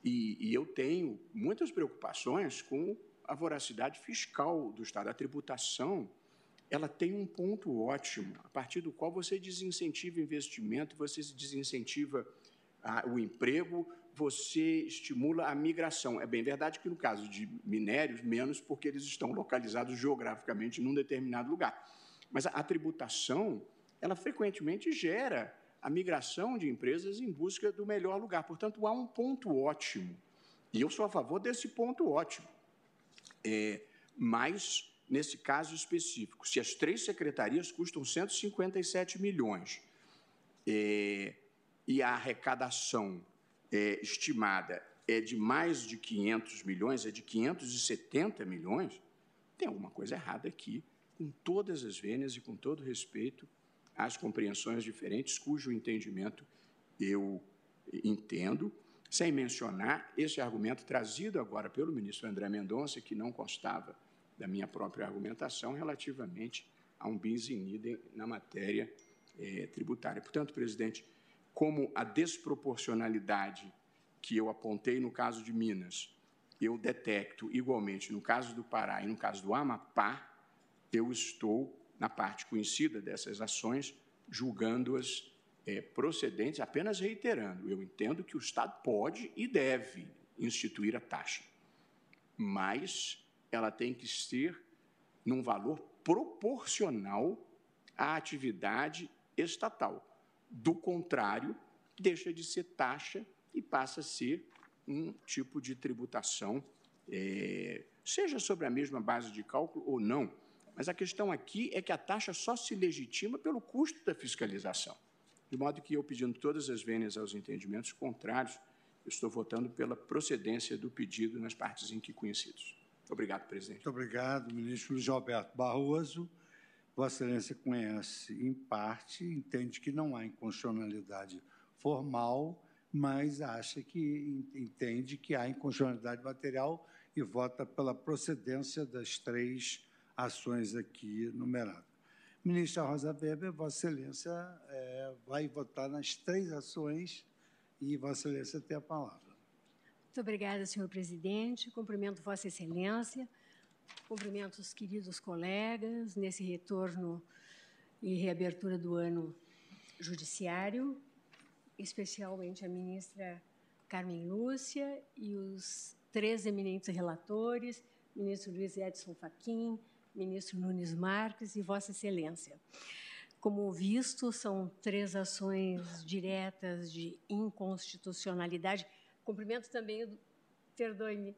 E, e, eu tenho muitas preocupações com a voracidade fiscal do Estado. A tributação ela tem um ponto ótimo, a partir do qual você desincentiva investimento, você desincentiva ah, o emprego, você estimula a migração. É bem verdade que no caso de minérios, menos porque eles estão localizados geograficamente num determinado lugar. Mas a, tributação, ela frequentemente gera a migração de empresas em busca do melhor lugar. Portanto, há um ponto ótimo. E eu sou a favor desse ponto ótimo. É, mas, nesse caso específico, se as três secretarias custam 157 milhões é, e a arrecadação é, estimada é de mais de 500 milhões, é de 570 milhões, tem alguma coisa errada aqui, com todas as vênias e com todo respeito às compreensões diferentes, cujo entendimento eu entendo, sem mencionar esse argumento trazido agora pelo ministro André Mendonça, que não constava da minha própria argumentação relativamente a um bis in idem na matéria é, tributária. Portanto, presidente, como a desproporcionalidade que eu apontei no caso de Minas, eu detecto igualmente no caso do Pará e no caso do Amapá, eu estou na parte conhecida dessas ações, julgando-as é, procedentes, apenas reiterando, eu entendo que o Estado pode e deve instituir a taxa, mas ela tem que ser num valor proporcional à atividade estatal. Do contrário, deixa de ser taxa e passa a ser um tipo de tributação, é, seja sobre a mesma base de cálculo ou não. Mas a questão aqui é que a taxa só se legitima pelo custo da fiscalização. De modo que eu, pedindo todas as vênias aos entendimentos contrários, estou votando pela procedência do pedido nas partes em que conhecidos. Obrigado, presidente. Muito obrigado, ministro Luiz Alberto Barroso. Vossa Excelência conhece em parte, entende que não há inconstitucionalidade formal, mas acha que entende que há inconstitucionalidade material e vota pela procedência das três ações aqui numeradas. Ministra Rosa Weber, Vossa Excelência é, vai votar nas três ações e Vossa Excelência tem a palavra. Muito obrigada, senhor presidente. Cumprimento Vossa Excelência Cumprimento os queridos colegas nesse retorno e reabertura do ano judiciário, especialmente a ministra Carmen Lúcia e os três eminentes relatores, ministro Luiz Edson Fachin, ministro Nunes Marques e Vossa Excelência. Como visto, são três ações diretas de inconstitucionalidade. Cumprimento também, perdoe-me,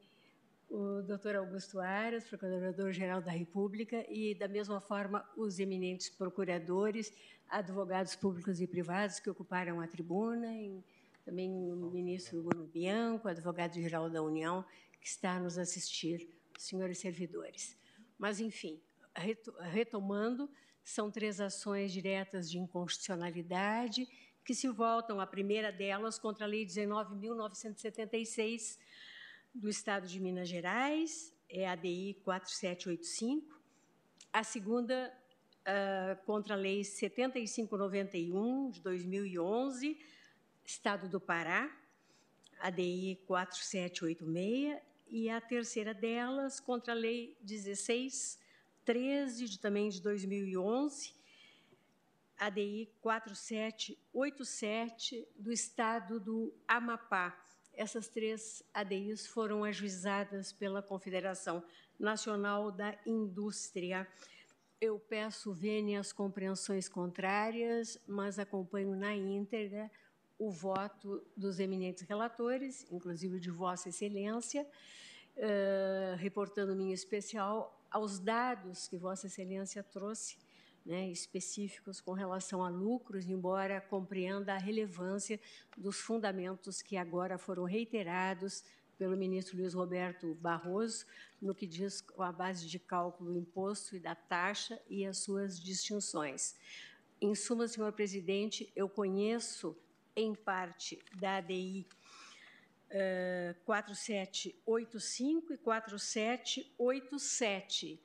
o doutor Augusto Aras, procurador-geral da República, e, da mesma forma, os eminentes procuradores, advogados públicos e privados que ocuparam a tribuna, também o ministro Bruno Bianco, advogado-geral da União, que está a nos assistir, senhores servidores. Mas, enfim, retomando, são três ações diretas de inconstitucionalidade que se voltam, a primeira delas, contra a Lei 19.976, do Estado de Minas Gerais, é a DI 4785. A segunda, uh, contra a Lei 7591, de 2011, Estado do Pará, ADI 4786, e a terceira delas, contra a Lei 1613, de, também de 2011, ADI 4787, do Estado do Amapá, essas três ADIs foram ajuizadas pela Confederação Nacional da Indústria. eu peço vênias compreensões contrárias, mas acompanho na íntegra o voto dos eminentes relatores, inclusive de Vossa Excelência, uh, reportando-me em especial aos dados que Vossa Excelência trouxe, né, específicos com relação a lucros, embora compreenda a relevância dos fundamentos que agora foram reiterados pelo ministro Luiz Roberto Barroso, no que diz com a base de cálculo do imposto e da taxa e as suas distinções. Em suma, senhor presidente, eu conheço, em parte, da ADI uh, 4785 e 4787,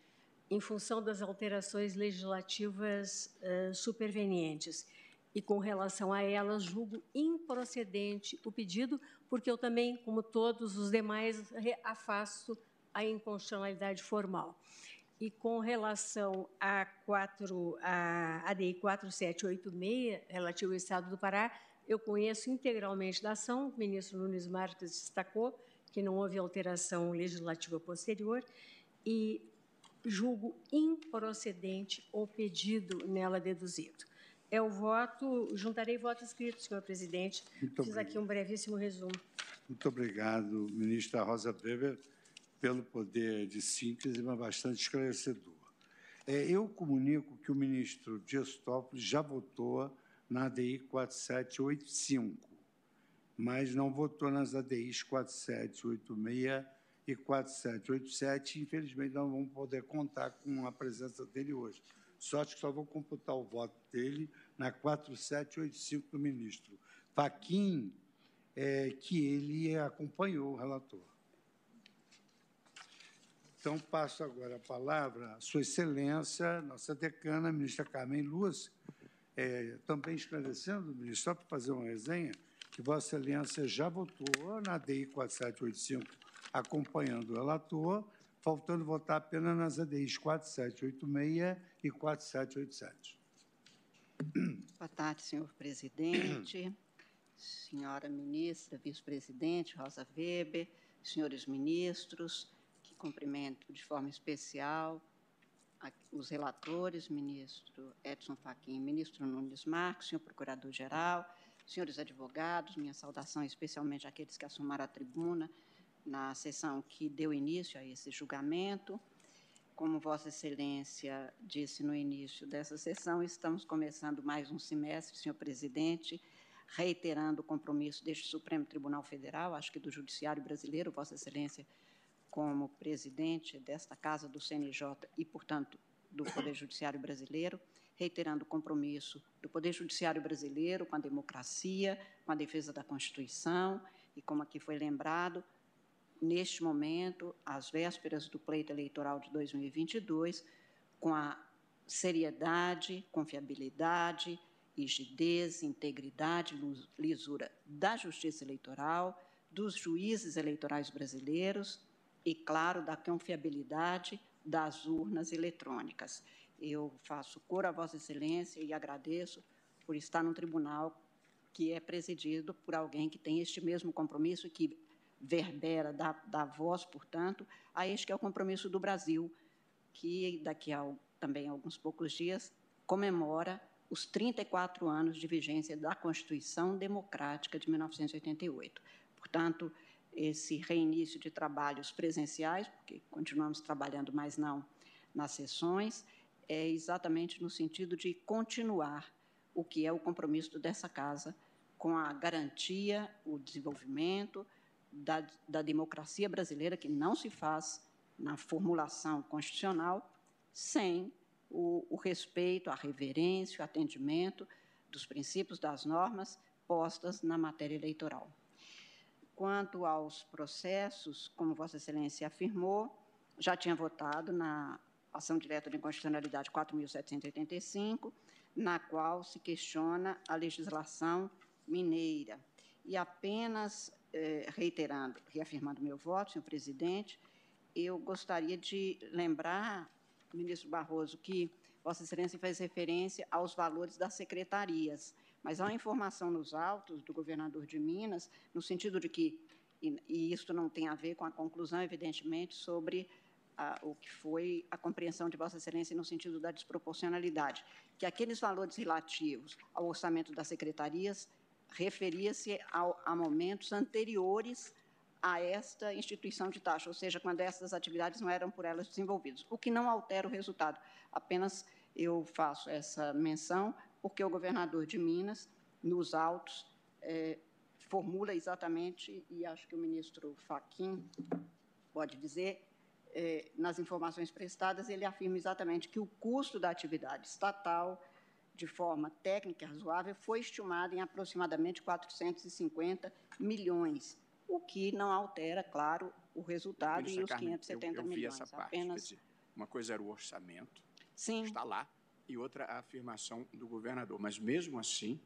em função das alterações legislativas uh, supervenientes e com relação a elas julgo improcedente o pedido, porque eu também, como todos os demais, afasto a inconstitucionalidade formal. E com relação a, 4, a ADI 4786, relativo ao Estado do Pará, eu conheço integralmente da ação, o ministro Nunes Marques destacou que não houve alteração legislativa posterior, e julgo improcedente o pedido nela deduzido é o voto, juntarei voto escrito, senhor presidente. Muito Fiz obrigado. aqui um brevíssimo resumo. Muito obrigado, ministra Rosa Weber, pelo poder de síntese, mas bastante esclarecedor. É, eu comunico que o ministro Dias Toffoli já votou na ADI 4785, mas não votou nas ADIs 4786 e 4787. Infelizmente, não vamos poder contar com a presença dele hoje. Sorte que só vou computar o voto dele na 4785 do ministro. Faquim, é, que ele acompanhou o relator. Então, passo agora a palavra à Sua Excelência, nossa decana, ministra Carmen Luz, é, também esclarecendo, ministro, só para fazer uma resenha, que Vossa Excelência já votou na DI 4785, acompanhando o relator, faltando votar apenas nas ADIs 4786 e 4787. Boa tarde, senhor presidente, senhora ministra, vice-presidente Rosa Weber, senhores ministros, que cumprimento de forma especial os relatores, ministro Edson Fachin, ministro Nunes Marques, senhor procurador-geral, senhores advogados, minha saudação especialmente àqueles que assumaram a tribuna, na sessão que deu início a esse julgamento. Como Vossa Excelência disse no início dessa sessão, estamos começando mais um semestre, senhor presidente, reiterando o compromisso deste Supremo Tribunal Federal, acho que do Judiciário Brasileiro, Vossa Excelência, como presidente desta Casa do CNJ e, portanto, do Poder Judiciário Brasileiro, reiterando o compromisso do Poder Judiciário Brasileiro com a democracia, com a defesa da Constituição e, como aqui foi lembrado, neste momento, às vésperas do pleito eleitoral de 2022, com a seriedade, confiabilidade, rigidez, integridade, lisura da justiça eleitoral, dos juízes eleitorais brasileiros e, claro, da confiabilidade das urnas eletrônicas. Eu faço cor a Vossa Excelência e agradeço por estar num tribunal que é presidido por alguém que tem este mesmo compromisso, que verbera, dá voz, portanto, a este que é o compromisso do Brasil, que daqui a também alguns poucos dias comemora os 34 anos de vigência da Constituição Democrática de 1988. Portanto, esse reinício de trabalhos presenciais, porque continuamos trabalhando, mas não nas sessões, é exatamente no sentido de continuar o que é o compromisso dessa casa com a garantia, o desenvolvimento, da, da democracia brasileira, que não se faz na formulação constitucional sem o, o, respeito, a reverência, o atendimento dos princípios das normas postas na matéria eleitoral. Quanto aos processos, como Vossa Excelência afirmou, já tinha votado na ação direta de inconstitucionalidade 4.785, na qual se questiona a legislação mineira. E apenas eh, reiterando, reafirmando meu voto, senhor presidente, eu gostaria de lembrar, ministro Barroso, que Vossa Excelência faz referência aos valores das secretarias, mas há uma informação nos autos do governador de Minas, no sentido de que, e, e isto não tem a ver com a conclusão, evidentemente, sobre o que foi a compreensão de Vossa Excelência no sentido da desproporcionalidade, que aqueles valores relativos ao orçamento das secretarias referia-se a momentos anteriores a esta instituição de taxa, ou seja, quando essas atividades não eram por elas desenvolvidas, o que não altera o resultado. Apenas eu faço essa menção porque o governador de Minas, nos autos, é, formula exatamente, e acho que o ministro Faquim pode dizer, é, nas informações prestadas, ele afirma exatamente que o custo da atividade estatal, de forma técnica e razoável, foi estimado em aproximadamente 450 milhões, o que não altera, claro, o resultado Ministra e os Carmen, 570 eu, eu vi milhões. Essa parte, apenas... dizer, uma coisa era o orçamento, Sim. está lá, e outra a afirmação do governador. Mas, mesmo assim,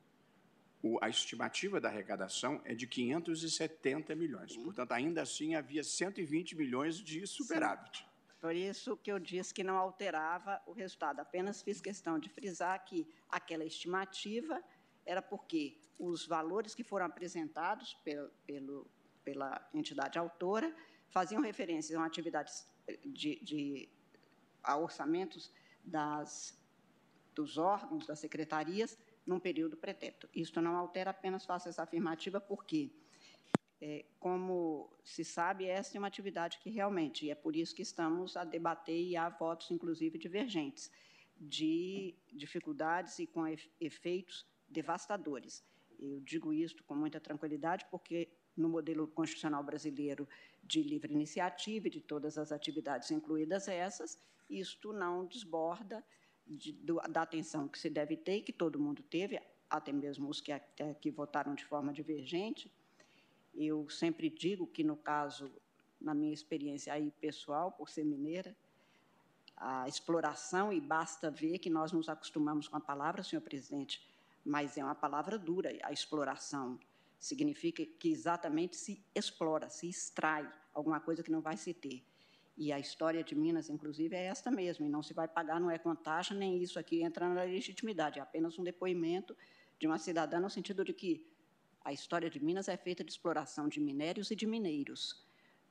o, a estimativa da arrecadação é de 570 milhões. Sim. Portanto, ainda assim, havia 120 milhões de superávit. Sim. Por isso que eu disse que não alterava o resultado. Apenas fiz questão de frisar que aquela estimativa era porque os valores que foram apresentados pelo, pelo, pela entidade autora faziam referência a atividades de, de a orçamentos das, dos órgãos, das secretarias, num período pretérito. Isto não altera, apenas faço essa afirmativa porque, é, como se sabe, esta é uma atividade que realmente, e é por isso que estamos a debater e há votos, inclusive, divergentes, de dificuldades e com efeitos devastadores. Eu digo isto com muita tranquilidade porque no modelo constitucional brasileiro de livre iniciativa e de todas as atividades, incluídas essas, isto não desborda de, do, da atenção que se deve ter e que todo mundo teve, até mesmo os que, até, que votaram de forma divergente. Eu sempre digo que, no caso, na minha experiência aí pessoal, por ser mineira, a exploração, e basta ver que nós nos acostumamos com a palavra, senhor presidente, mas é uma palavra dura, a exploração significa que exatamente se explora, se extrai alguma coisa que não vai se ter. E a história de Minas, inclusive, é esta mesmo, e não se vai pagar, não é com taxa, nem isso aqui entra na legitimidade, é apenas um depoimento de uma cidadã no sentido de que a história de Minas é feita de exploração de minérios e de mineiros.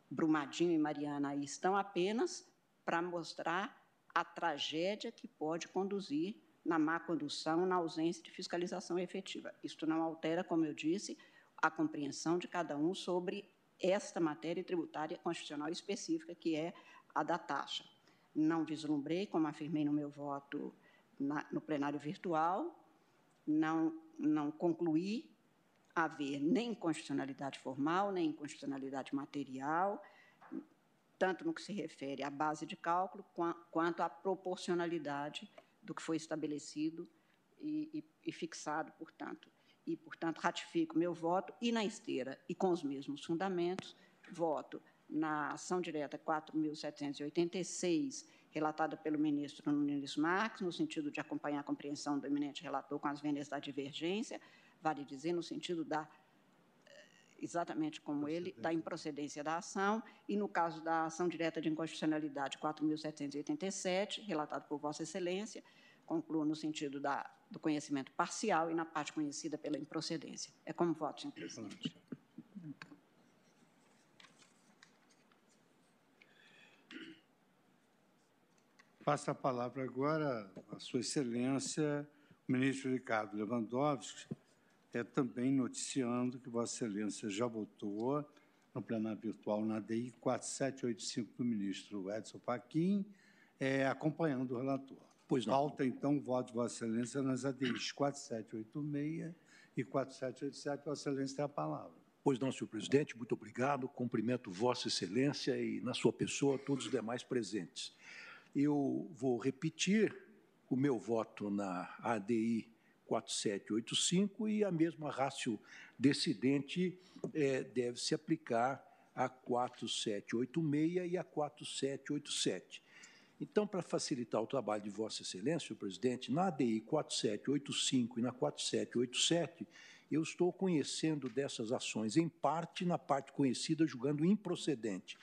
Brumadinho e Mariana aí estão apenas para mostrar a tragédia que pode conduzir na má condução, na ausência de fiscalização efetiva. Isto não altera, como eu disse, a compreensão de cada um sobre esta matéria tributária constitucional específica, que é a da taxa. Não vislumbrei, como afirmei no meu voto na, no plenário virtual, não, não concluí haver nem constitucionalidade formal, nem inconstitucionalidade material, tanto no que se refere à base de cálculo, quanto à proporcionalidade do que foi estabelecido e, e, e fixado, portanto. E, portanto, ratifico meu voto e na esteira e com os mesmos fundamentos, voto na ação direta 4.786, relatada pelo ministro Nunes Marques, no sentido de acompanhar a compreensão do eminente relator com as vendas da divergência, vale dizer, no sentido da exatamente como ele, da improcedência da ação, e no caso da ação direta de inconstitucionalidade 4.787, relatado por Vossa Excelência, concluo no sentido da, do conhecimento parcial e na parte conhecida pela improcedência. É como voto, senhor presidente. Passa a palavra agora a Sua Excelência, o ministro Ricardo Lewandowski, é também noticiando que Vossa Excelência já votou no plenário virtual na DI 4785 do ministro Edson Fachin, é, acompanhando o relator. Pois não. Falta, então, o voto de Vossa Excelência nas ADIs 4786 e 4787. Vossa Excelência tem a palavra. Pois não, senhor presidente, muito obrigado. Cumprimento Vossa Excelência e, na sua pessoa, todos os demais presentes. Eu vou repetir o meu voto na ADI 4785 e a mesma rácio decidente é, deve se aplicar a 4786 e a 4787. Então, para facilitar o trabalho de Vossa Excelência, senhor presidente, na ADI 4785 e na 4787, eu estou conhecendo dessas ações, em parte, na parte conhecida, julgando improcedente.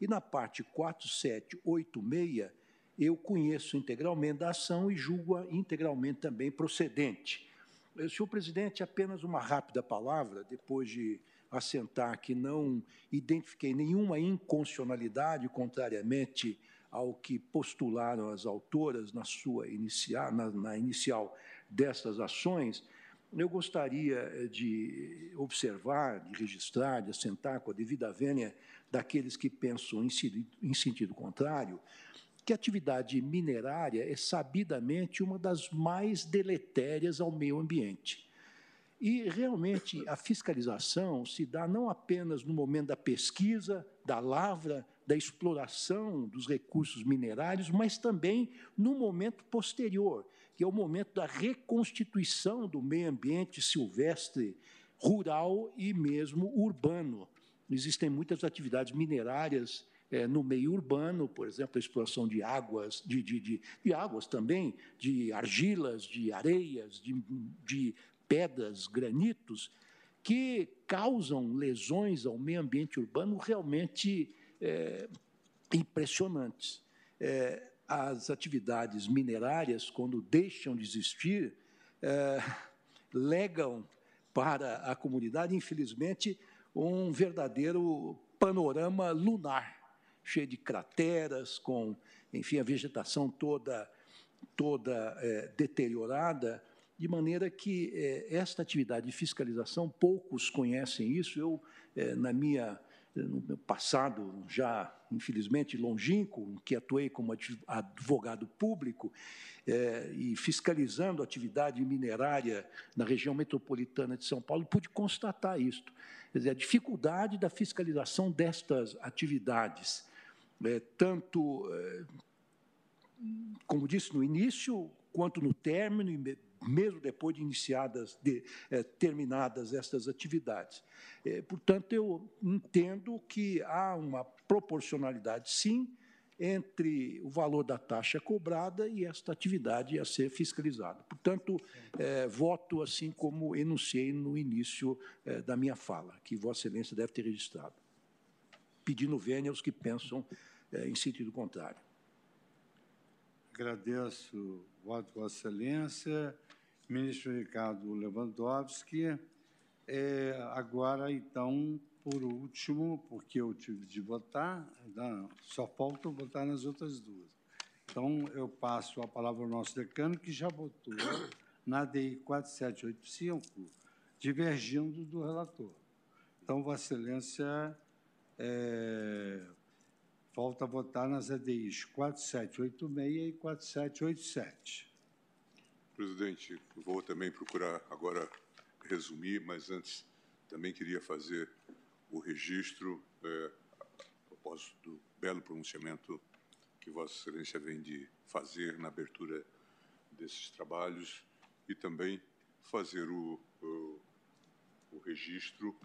E na parte 4786, eu conheço integralmente a ação e julgo-a integralmente também procedente. Eh, senhor presidente, apenas uma rápida palavra, depois de assentar que não identifiquei nenhuma inconstitucionalidade, contrariamente ao que postularam as autoras na sua inicial, na, na inicial destas ações, eu gostaria eh, de observar, de registrar, de assentar com a devida vênia daqueles que pensam em em sentido contrário, que a atividade minerária é sabidamente uma das mais deletérias ao meio ambiente. E, realmente, a fiscalização se dá não apenas no momento da pesquisa, da lavra, da exploração dos recursos minerários, mas também no momento posterior, que é o momento da reconstituição do meio ambiente silvestre, rural e mesmo urbano. Existem muitas atividades minerárias é, no meio urbano, por exemplo, a exploração de águas, de, de, de, de águas também, de argilas, de areias, de, de pedras, granitos, que causam lesões ao meio ambiente urbano realmente é, impressionantes. É, as atividades minerárias, quando deixam de existir, é, legam para a comunidade, infelizmente, um verdadeiro panorama lunar, cheio de crateras, com, enfim, a vegetação toda, toda é, deteriorada, de maneira que é, esta atividade de fiscalização, poucos conhecem isso. Eu, é, na minha no meu passado já, infelizmente, longínquo, que atuei como advogado público é, e fiscalizando a atividade minerária na região metropolitana de São Paulo, pude constatar isto. Quer dizer, a dificuldade da fiscalização destas atividades, é, tanto, é, como disse no início, quanto no término mesmo depois de iniciadas, de, é, terminadas estas atividades. É, portanto, eu entendo que há uma proporcionalidade, sim, entre o valor da taxa cobrada e esta atividade a ser fiscalizada. Portanto, voto assim como enunciei no início da minha fala, que Vossa Excelência deve ter registrado, pedindo vênia aos que pensam é, em sentido contrário. Agradeço o voto Vossa Excelência ministro Ricardo Lewandowski. É, agora, então, por último, porque eu tive de votar, só falta votar nas outras duas. Então, eu passo a palavra ao nosso decano, que já votou na DI 4785, divergindo do relator. Então, Vossa Excelência, é, falta votar nas ADIs 4786 e 4787. Presidente, vou também procurar agora resumir, mas antes também queria fazer o registro, é, a propósito do belo pronunciamento que Vossa Excelência vem de fazer na abertura desses trabalhos e também fazer o, o, o registro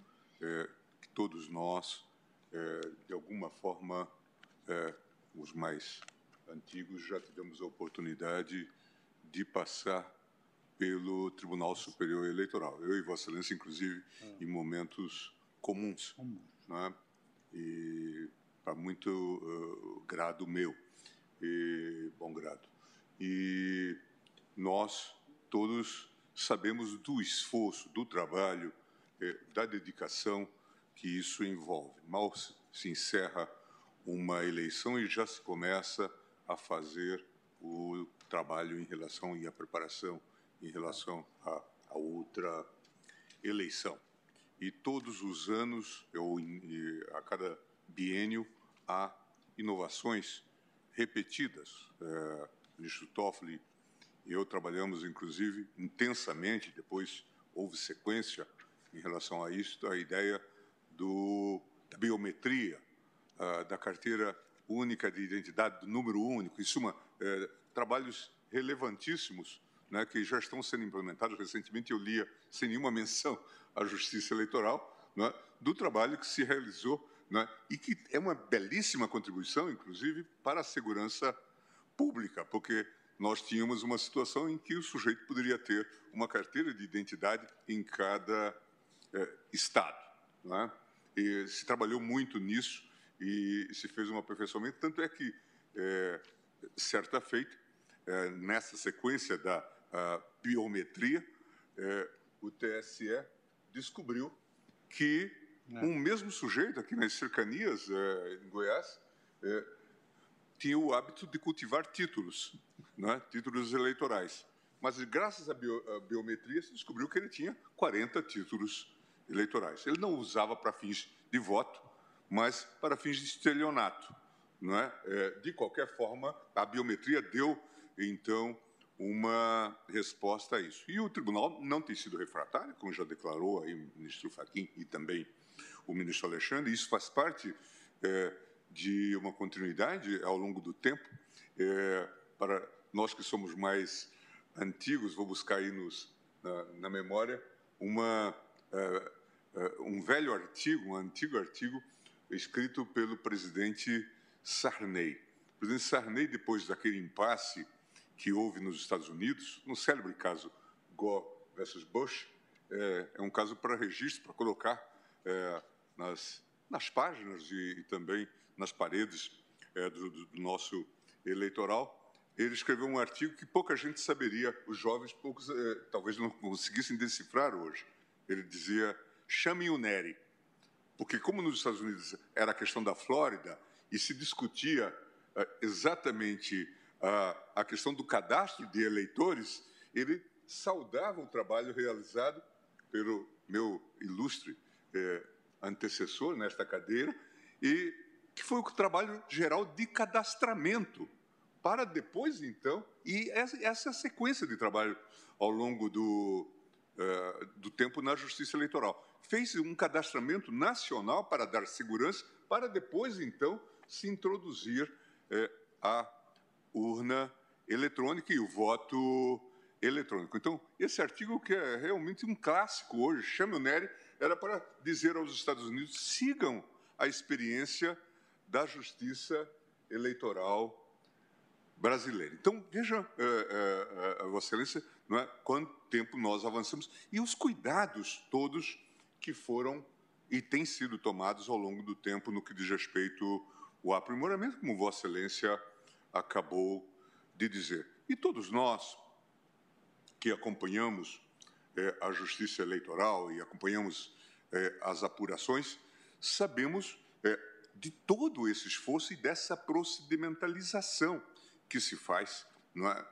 é, que todos nós, de alguma forma, é, os mais antigos, já tivemos a oportunidade de passar pelo Tribunal Superior Eleitoral. Eu e Vossa Excelência, inclusive, ah. em momentos comuns, né? e para muito uh, grado meu, e bom grado. E nós todos sabemos do esforço, do trabalho, eh, da dedicação que isso envolve. Mal se encerra uma eleição e já se começa a fazer o trabalho em relação e a preparação em relação a, outra eleição. E todos os anos, eu, a cada biênio, há inovações repetidas. É, o ministro Toffoli e eu trabalhamos, inclusive, intensamente, depois houve sequência em relação a isso, a ideia do, da biometria, da carteira única de identidade, do número único, em suma, é, trabalhos relevantíssimos né, que já estão sendo implementados. Recentemente eu lia, sem nenhuma menção à Justiça Eleitoral, né, do trabalho que se realizou né, e que é uma belíssima contribuição, inclusive, para a segurança pública, porque nós tínhamos uma situação em que o sujeito poderia ter uma carteira de identidade em cada é, estado. Né? E se trabalhou muito nisso e se fez um aperfeiçoamento, tanto é que, é, certa feita, é, nessa sequência da biometria, é, o TSE descobriu que é. um mesmo sujeito aqui nas cercanias, é, em Goiás, é, tinha o hábito de cultivar títulos, né? títulos eleitorais. Mas, graças à, bio, à biometria, se descobriu que ele tinha 40 títulos eleitorais. Ele não usava para fins de voto, mas para fins de estelionato. Não é? é? de qualquer forma, a biometria deu, então, uma resposta a isso. E o tribunal não tem sido refratário, como já declarou aí o ministro Fachin e também o ministro Alexandre, isso faz parte é, de uma continuidade ao longo do tempo. É, para nós que somos mais antigos, vou buscar aí nos, na, na memória, uma, um velho artigo, um antigo artigo, escrito pelo presidente Sarney. O presidente Sarney, depois daquele impasse que houve nos Estados Unidos, no célebre caso Gore versus Bush, é, é um caso para registro, para colocar é, nas, nas páginas e, e, também nas paredes é, do, do, nosso eleitoral. Ele escreveu um artigo que pouca gente saberia, os jovens poucos talvez não conseguissem decifrar hoje. Ele dizia: chamem o Neri, porque como nos Estados Unidos era a questão da Flórida e se discutia é, exatamente a, a questão do cadastro de eleitores, ele saudava o trabalho realizado pelo meu ilustre é, antecessor nesta cadeira, e que foi o trabalho geral de cadastramento, para depois, então, e essa, essa sequência de trabalho ao longo do, do tempo na Justiça Eleitoral. Fez um cadastramento nacional para dar segurança, para depois, então, se introduzir uh, a urna eletrônica e o voto eletrônico. Então, esse artigo que é realmente um clássico hoje, chame o Nery, era para dizer aos Estados Unidos, sigam a experiência da justiça eleitoral brasileira. Então, veja, é, é, Vossa Excelência, não é, quanto tempo nós avançamos e os cuidados todos que foram e têm sido tomados ao longo do tempo no que diz respeito ao aprimoramento, como Vossa Excelência acabou de dizer. E todos nós que acompanhamos a justiça eleitoral e acompanhamos as apurações, sabemos de todo esse esforço e dessa procedimentalização que se faz. Não é?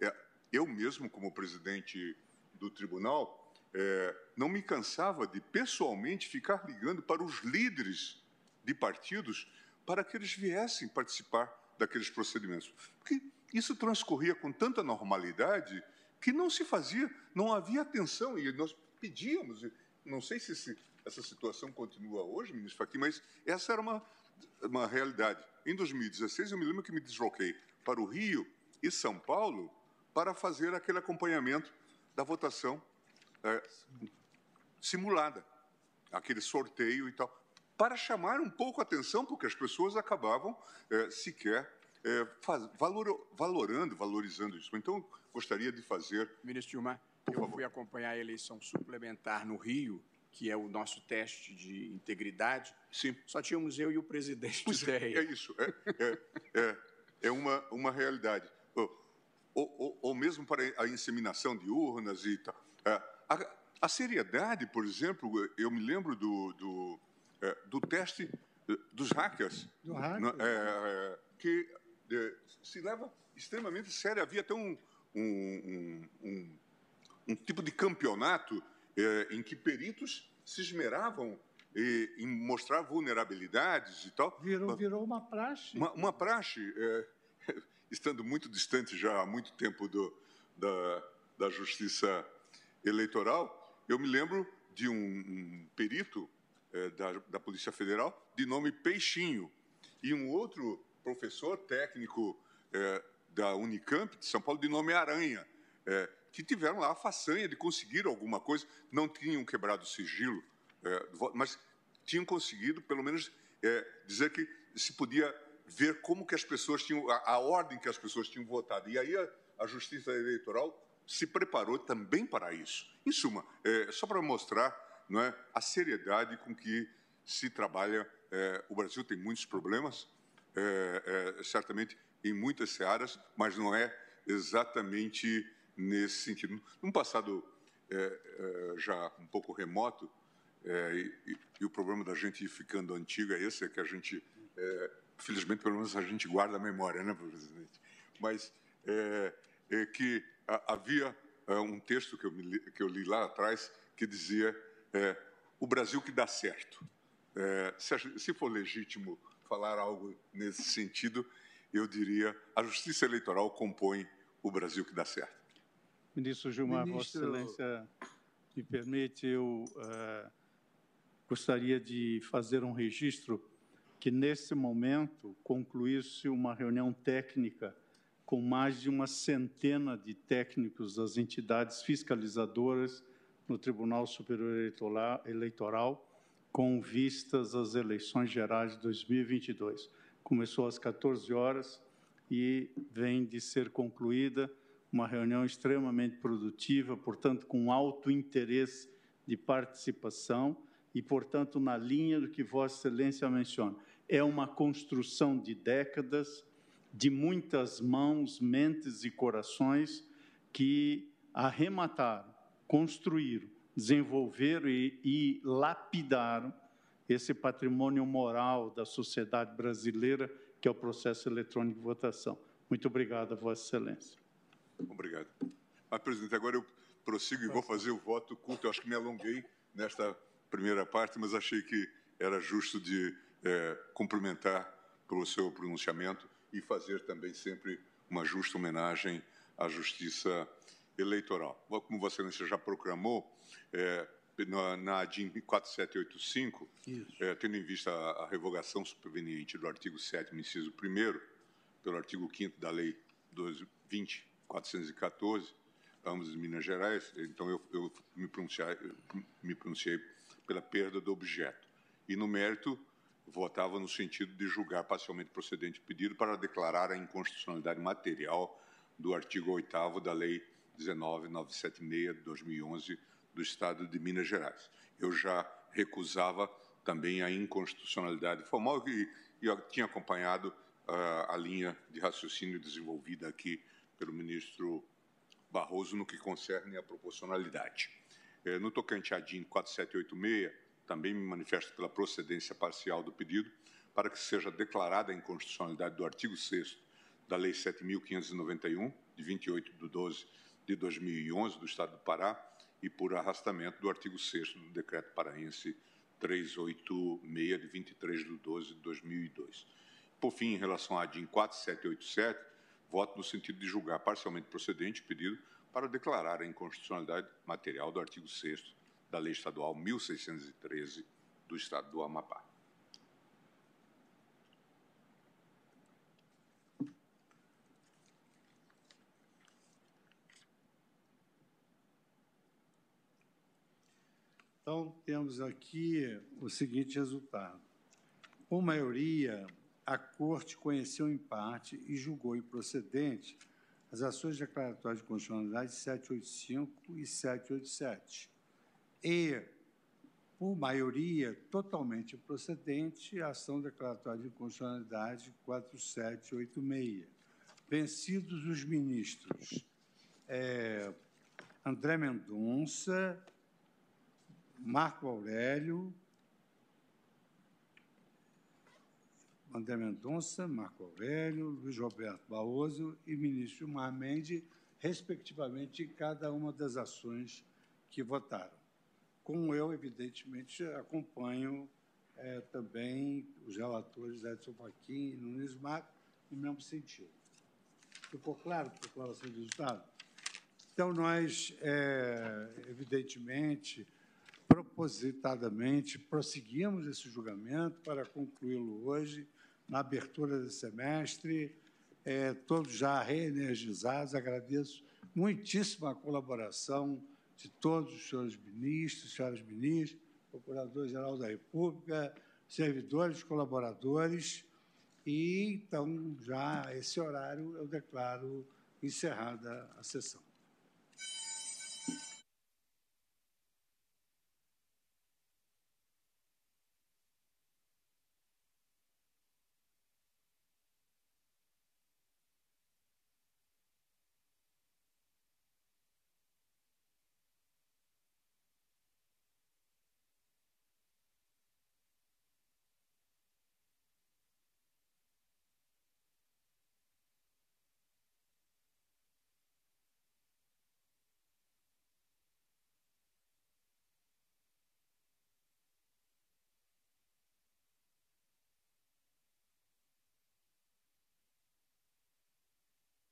é eu mesmo, como presidente do tribunal, é, não me cansava de pessoalmente ficar ligando para os líderes de partidos para que eles viessem participar daqueles procedimentos. Porque isso transcorria com tanta normalidade que não se fazia, não havia atenção, e nós pedíamos, não sei se esse, essa situação continua hoje, ministro Fachin, mas essa era uma, uma realidade. Em 2016, eu me lembro que me desloquei para o Rio e São Paulo para fazer aquele acompanhamento da votação é, simulada, aquele sorteio e tal para chamar um pouco a atenção, porque as pessoas acabavam é, sequer é, faz, valor, valorando, valorizando isso. Então, gostaria de fazer. Ministro Gilmar, eu favor. fui acompanhar a eleição suplementar no Rio, que é o nosso teste de integridade. Sim. Só tínhamos eu e o presidente pois é, é isso. É, é, é, é, uma, uma realidade. Ou, ou, ou, mesmo para a inseminação de urnas e tal. É, a, a seriedade, por exemplo, eu me lembro do, do é, do teste é, dos hackers, do hacker. É, é, que se leva extremamente sério. Havia até um, um, um, um tipo de campeonato em que peritos se esmeravam em mostrar vulnerabilidades e tal. Virou, virou uma praxe. Uma, uma praxe, é, estando muito distante já há muito tempo do, da, da justiça eleitoral, eu me lembro de um, um perito é, da, da Polícia Federal, de nome Peixinho, e um outro professor técnico é, da Unicamp de São Paulo, de nome Aranha, é, que tiveram lá a façanha de conseguir alguma coisa, não tinham quebrado o sigilo, é, mas tinham conseguido, pelo menos, é, dizer que se podia ver como que as pessoas tinham, a, a ordem que as pessoas tinham votado. E aí a, a Justiça Eleitoral se preparou também para isso. Em suma, é, só para mostrar não é, a seriedade com que se trabalha. É, o Brasil tem muitos problemas, é, certamente em muitas searas, mas não é exatamente nesse sentido. Num passado é, é, já um pouco remoto, é, e, e, o problema da gente ir ficando antigo é esse, é que a gente felizmente, pelo menos a gente guarda a memória, né, presidente? Mas é, é que a, havia é, um texto que eu, me, que eu, li lá atrás que dizia é, o Brasil que dá certo. É, se, se for legítimo falar algo nesse sentido, eu diria a justiça eleitoral compõe o Brasil que dá certo. Ministro Gilmar, Ministro... Vossa Excelência me permite, eu uh, gostaria de fazer um registro que, nesse momento, concluísse uma reunião técnica com mais de uma centena de técnicos das entidades fiscalizadoras no Tribunal Superior Eleitoral, com vistas às eleições gerais de 2022. Começou às 14 horas e vem de ser concluída uma reunião extremamente produtiva, portanto, com alto interesse de participação e, portanto, na linha do que Vossa Excelência menciona. É uma construção de décadas, de muitas mãos, mentes e corações que arremataram, construíram, desenvolveram e, e lapidaram esse patrimônio moral da sociedade brasileira, que é o processo eletrônico de votação. Muito obrigado, Vossa Excelência. Obrigado. Mas, presidente, agora eu prossigo e vou fazer o voto curto. Eu acho que me alonguei nesta primeira parte, mas achei que era justo de é, cumprimentar pelo seu pronunciamento e fazer também sempre uma justa homenagem à justiça eleitoral. Como Vossa Excelência já proclamou, é, na, na ADIM 4785, é, tendo em vista a, a revogação superveniente do artigo 7 inciso 1 pelo artigo 5 da Lei 20, 414, ambos de Minas Gerais, então eu, eu me, pronunciei, me pronunciei pela perda do objeto. E no mérito, votava no sentido de julgar parcialmente procedente o pedido para declarar a inconstitucionalidade material do artigo 8 da Lei 19976 de 2011 do Estado de Minas Gerais. Eu já recusava também a inconstitucionalidade formal e, e eu tinha acompanhado uh, a linha de raciocínio desenvolvida aqui pelo ministro Barroso no que concerne à proporcionalidade. É, no tocante à DIN 4786, também me manifesto pela procedência parcial do pedido para que seja declarada a inconstitucionalidade do artigo 6 da Lei 7.591, de 28 de 12 de 2011, do Estado do Pará, e por arrastamento do artigo 6 do Decreto Paraense 386, de 23 de 12 de 2002. Por fim, em relação à DIN 4787, voto no sentido de julgar parcialmente procedente o pedido para declarar a inconstitucionalidade material do artigo 6 da Lei Estadual 1613 do Estado do Amapá. Então, temos aqui o seguinte resultado. Com maioria, a Corte conheceu em parte e julgou improcedente as ações declaratórias de constitucionalidade 785 e 787. E, por maioria totalmente procedente, a ação declaratória de constitucionalidade 4786. Vencidos os ministros é, André Mendonça, Marco Aurélio, André Mendonça, Marco Aurélio, Luiz Roberto Barroso e ministro Gilmar Mendes, respectivamente, em cada uma das ações que votaram. Como eu, evidentemente, acompanho é, também os relatores Edson Fachin e Nunes Marco no mesmo sentido. Ficou claro a declaração de resultado? Então, nós, é, evidentemente, propositadamente, prosseguimos esse julgamento para concluí-lo hoje na abertura do semestre, é, todos já reenergizados. Agradeço muitíssimo a colaboração de todos os senhores ministros, senhoras ministras, Procurador-Geral da República, servidores, colaboradores. E, então, já esse horário, eu declaro encerrada a sessão.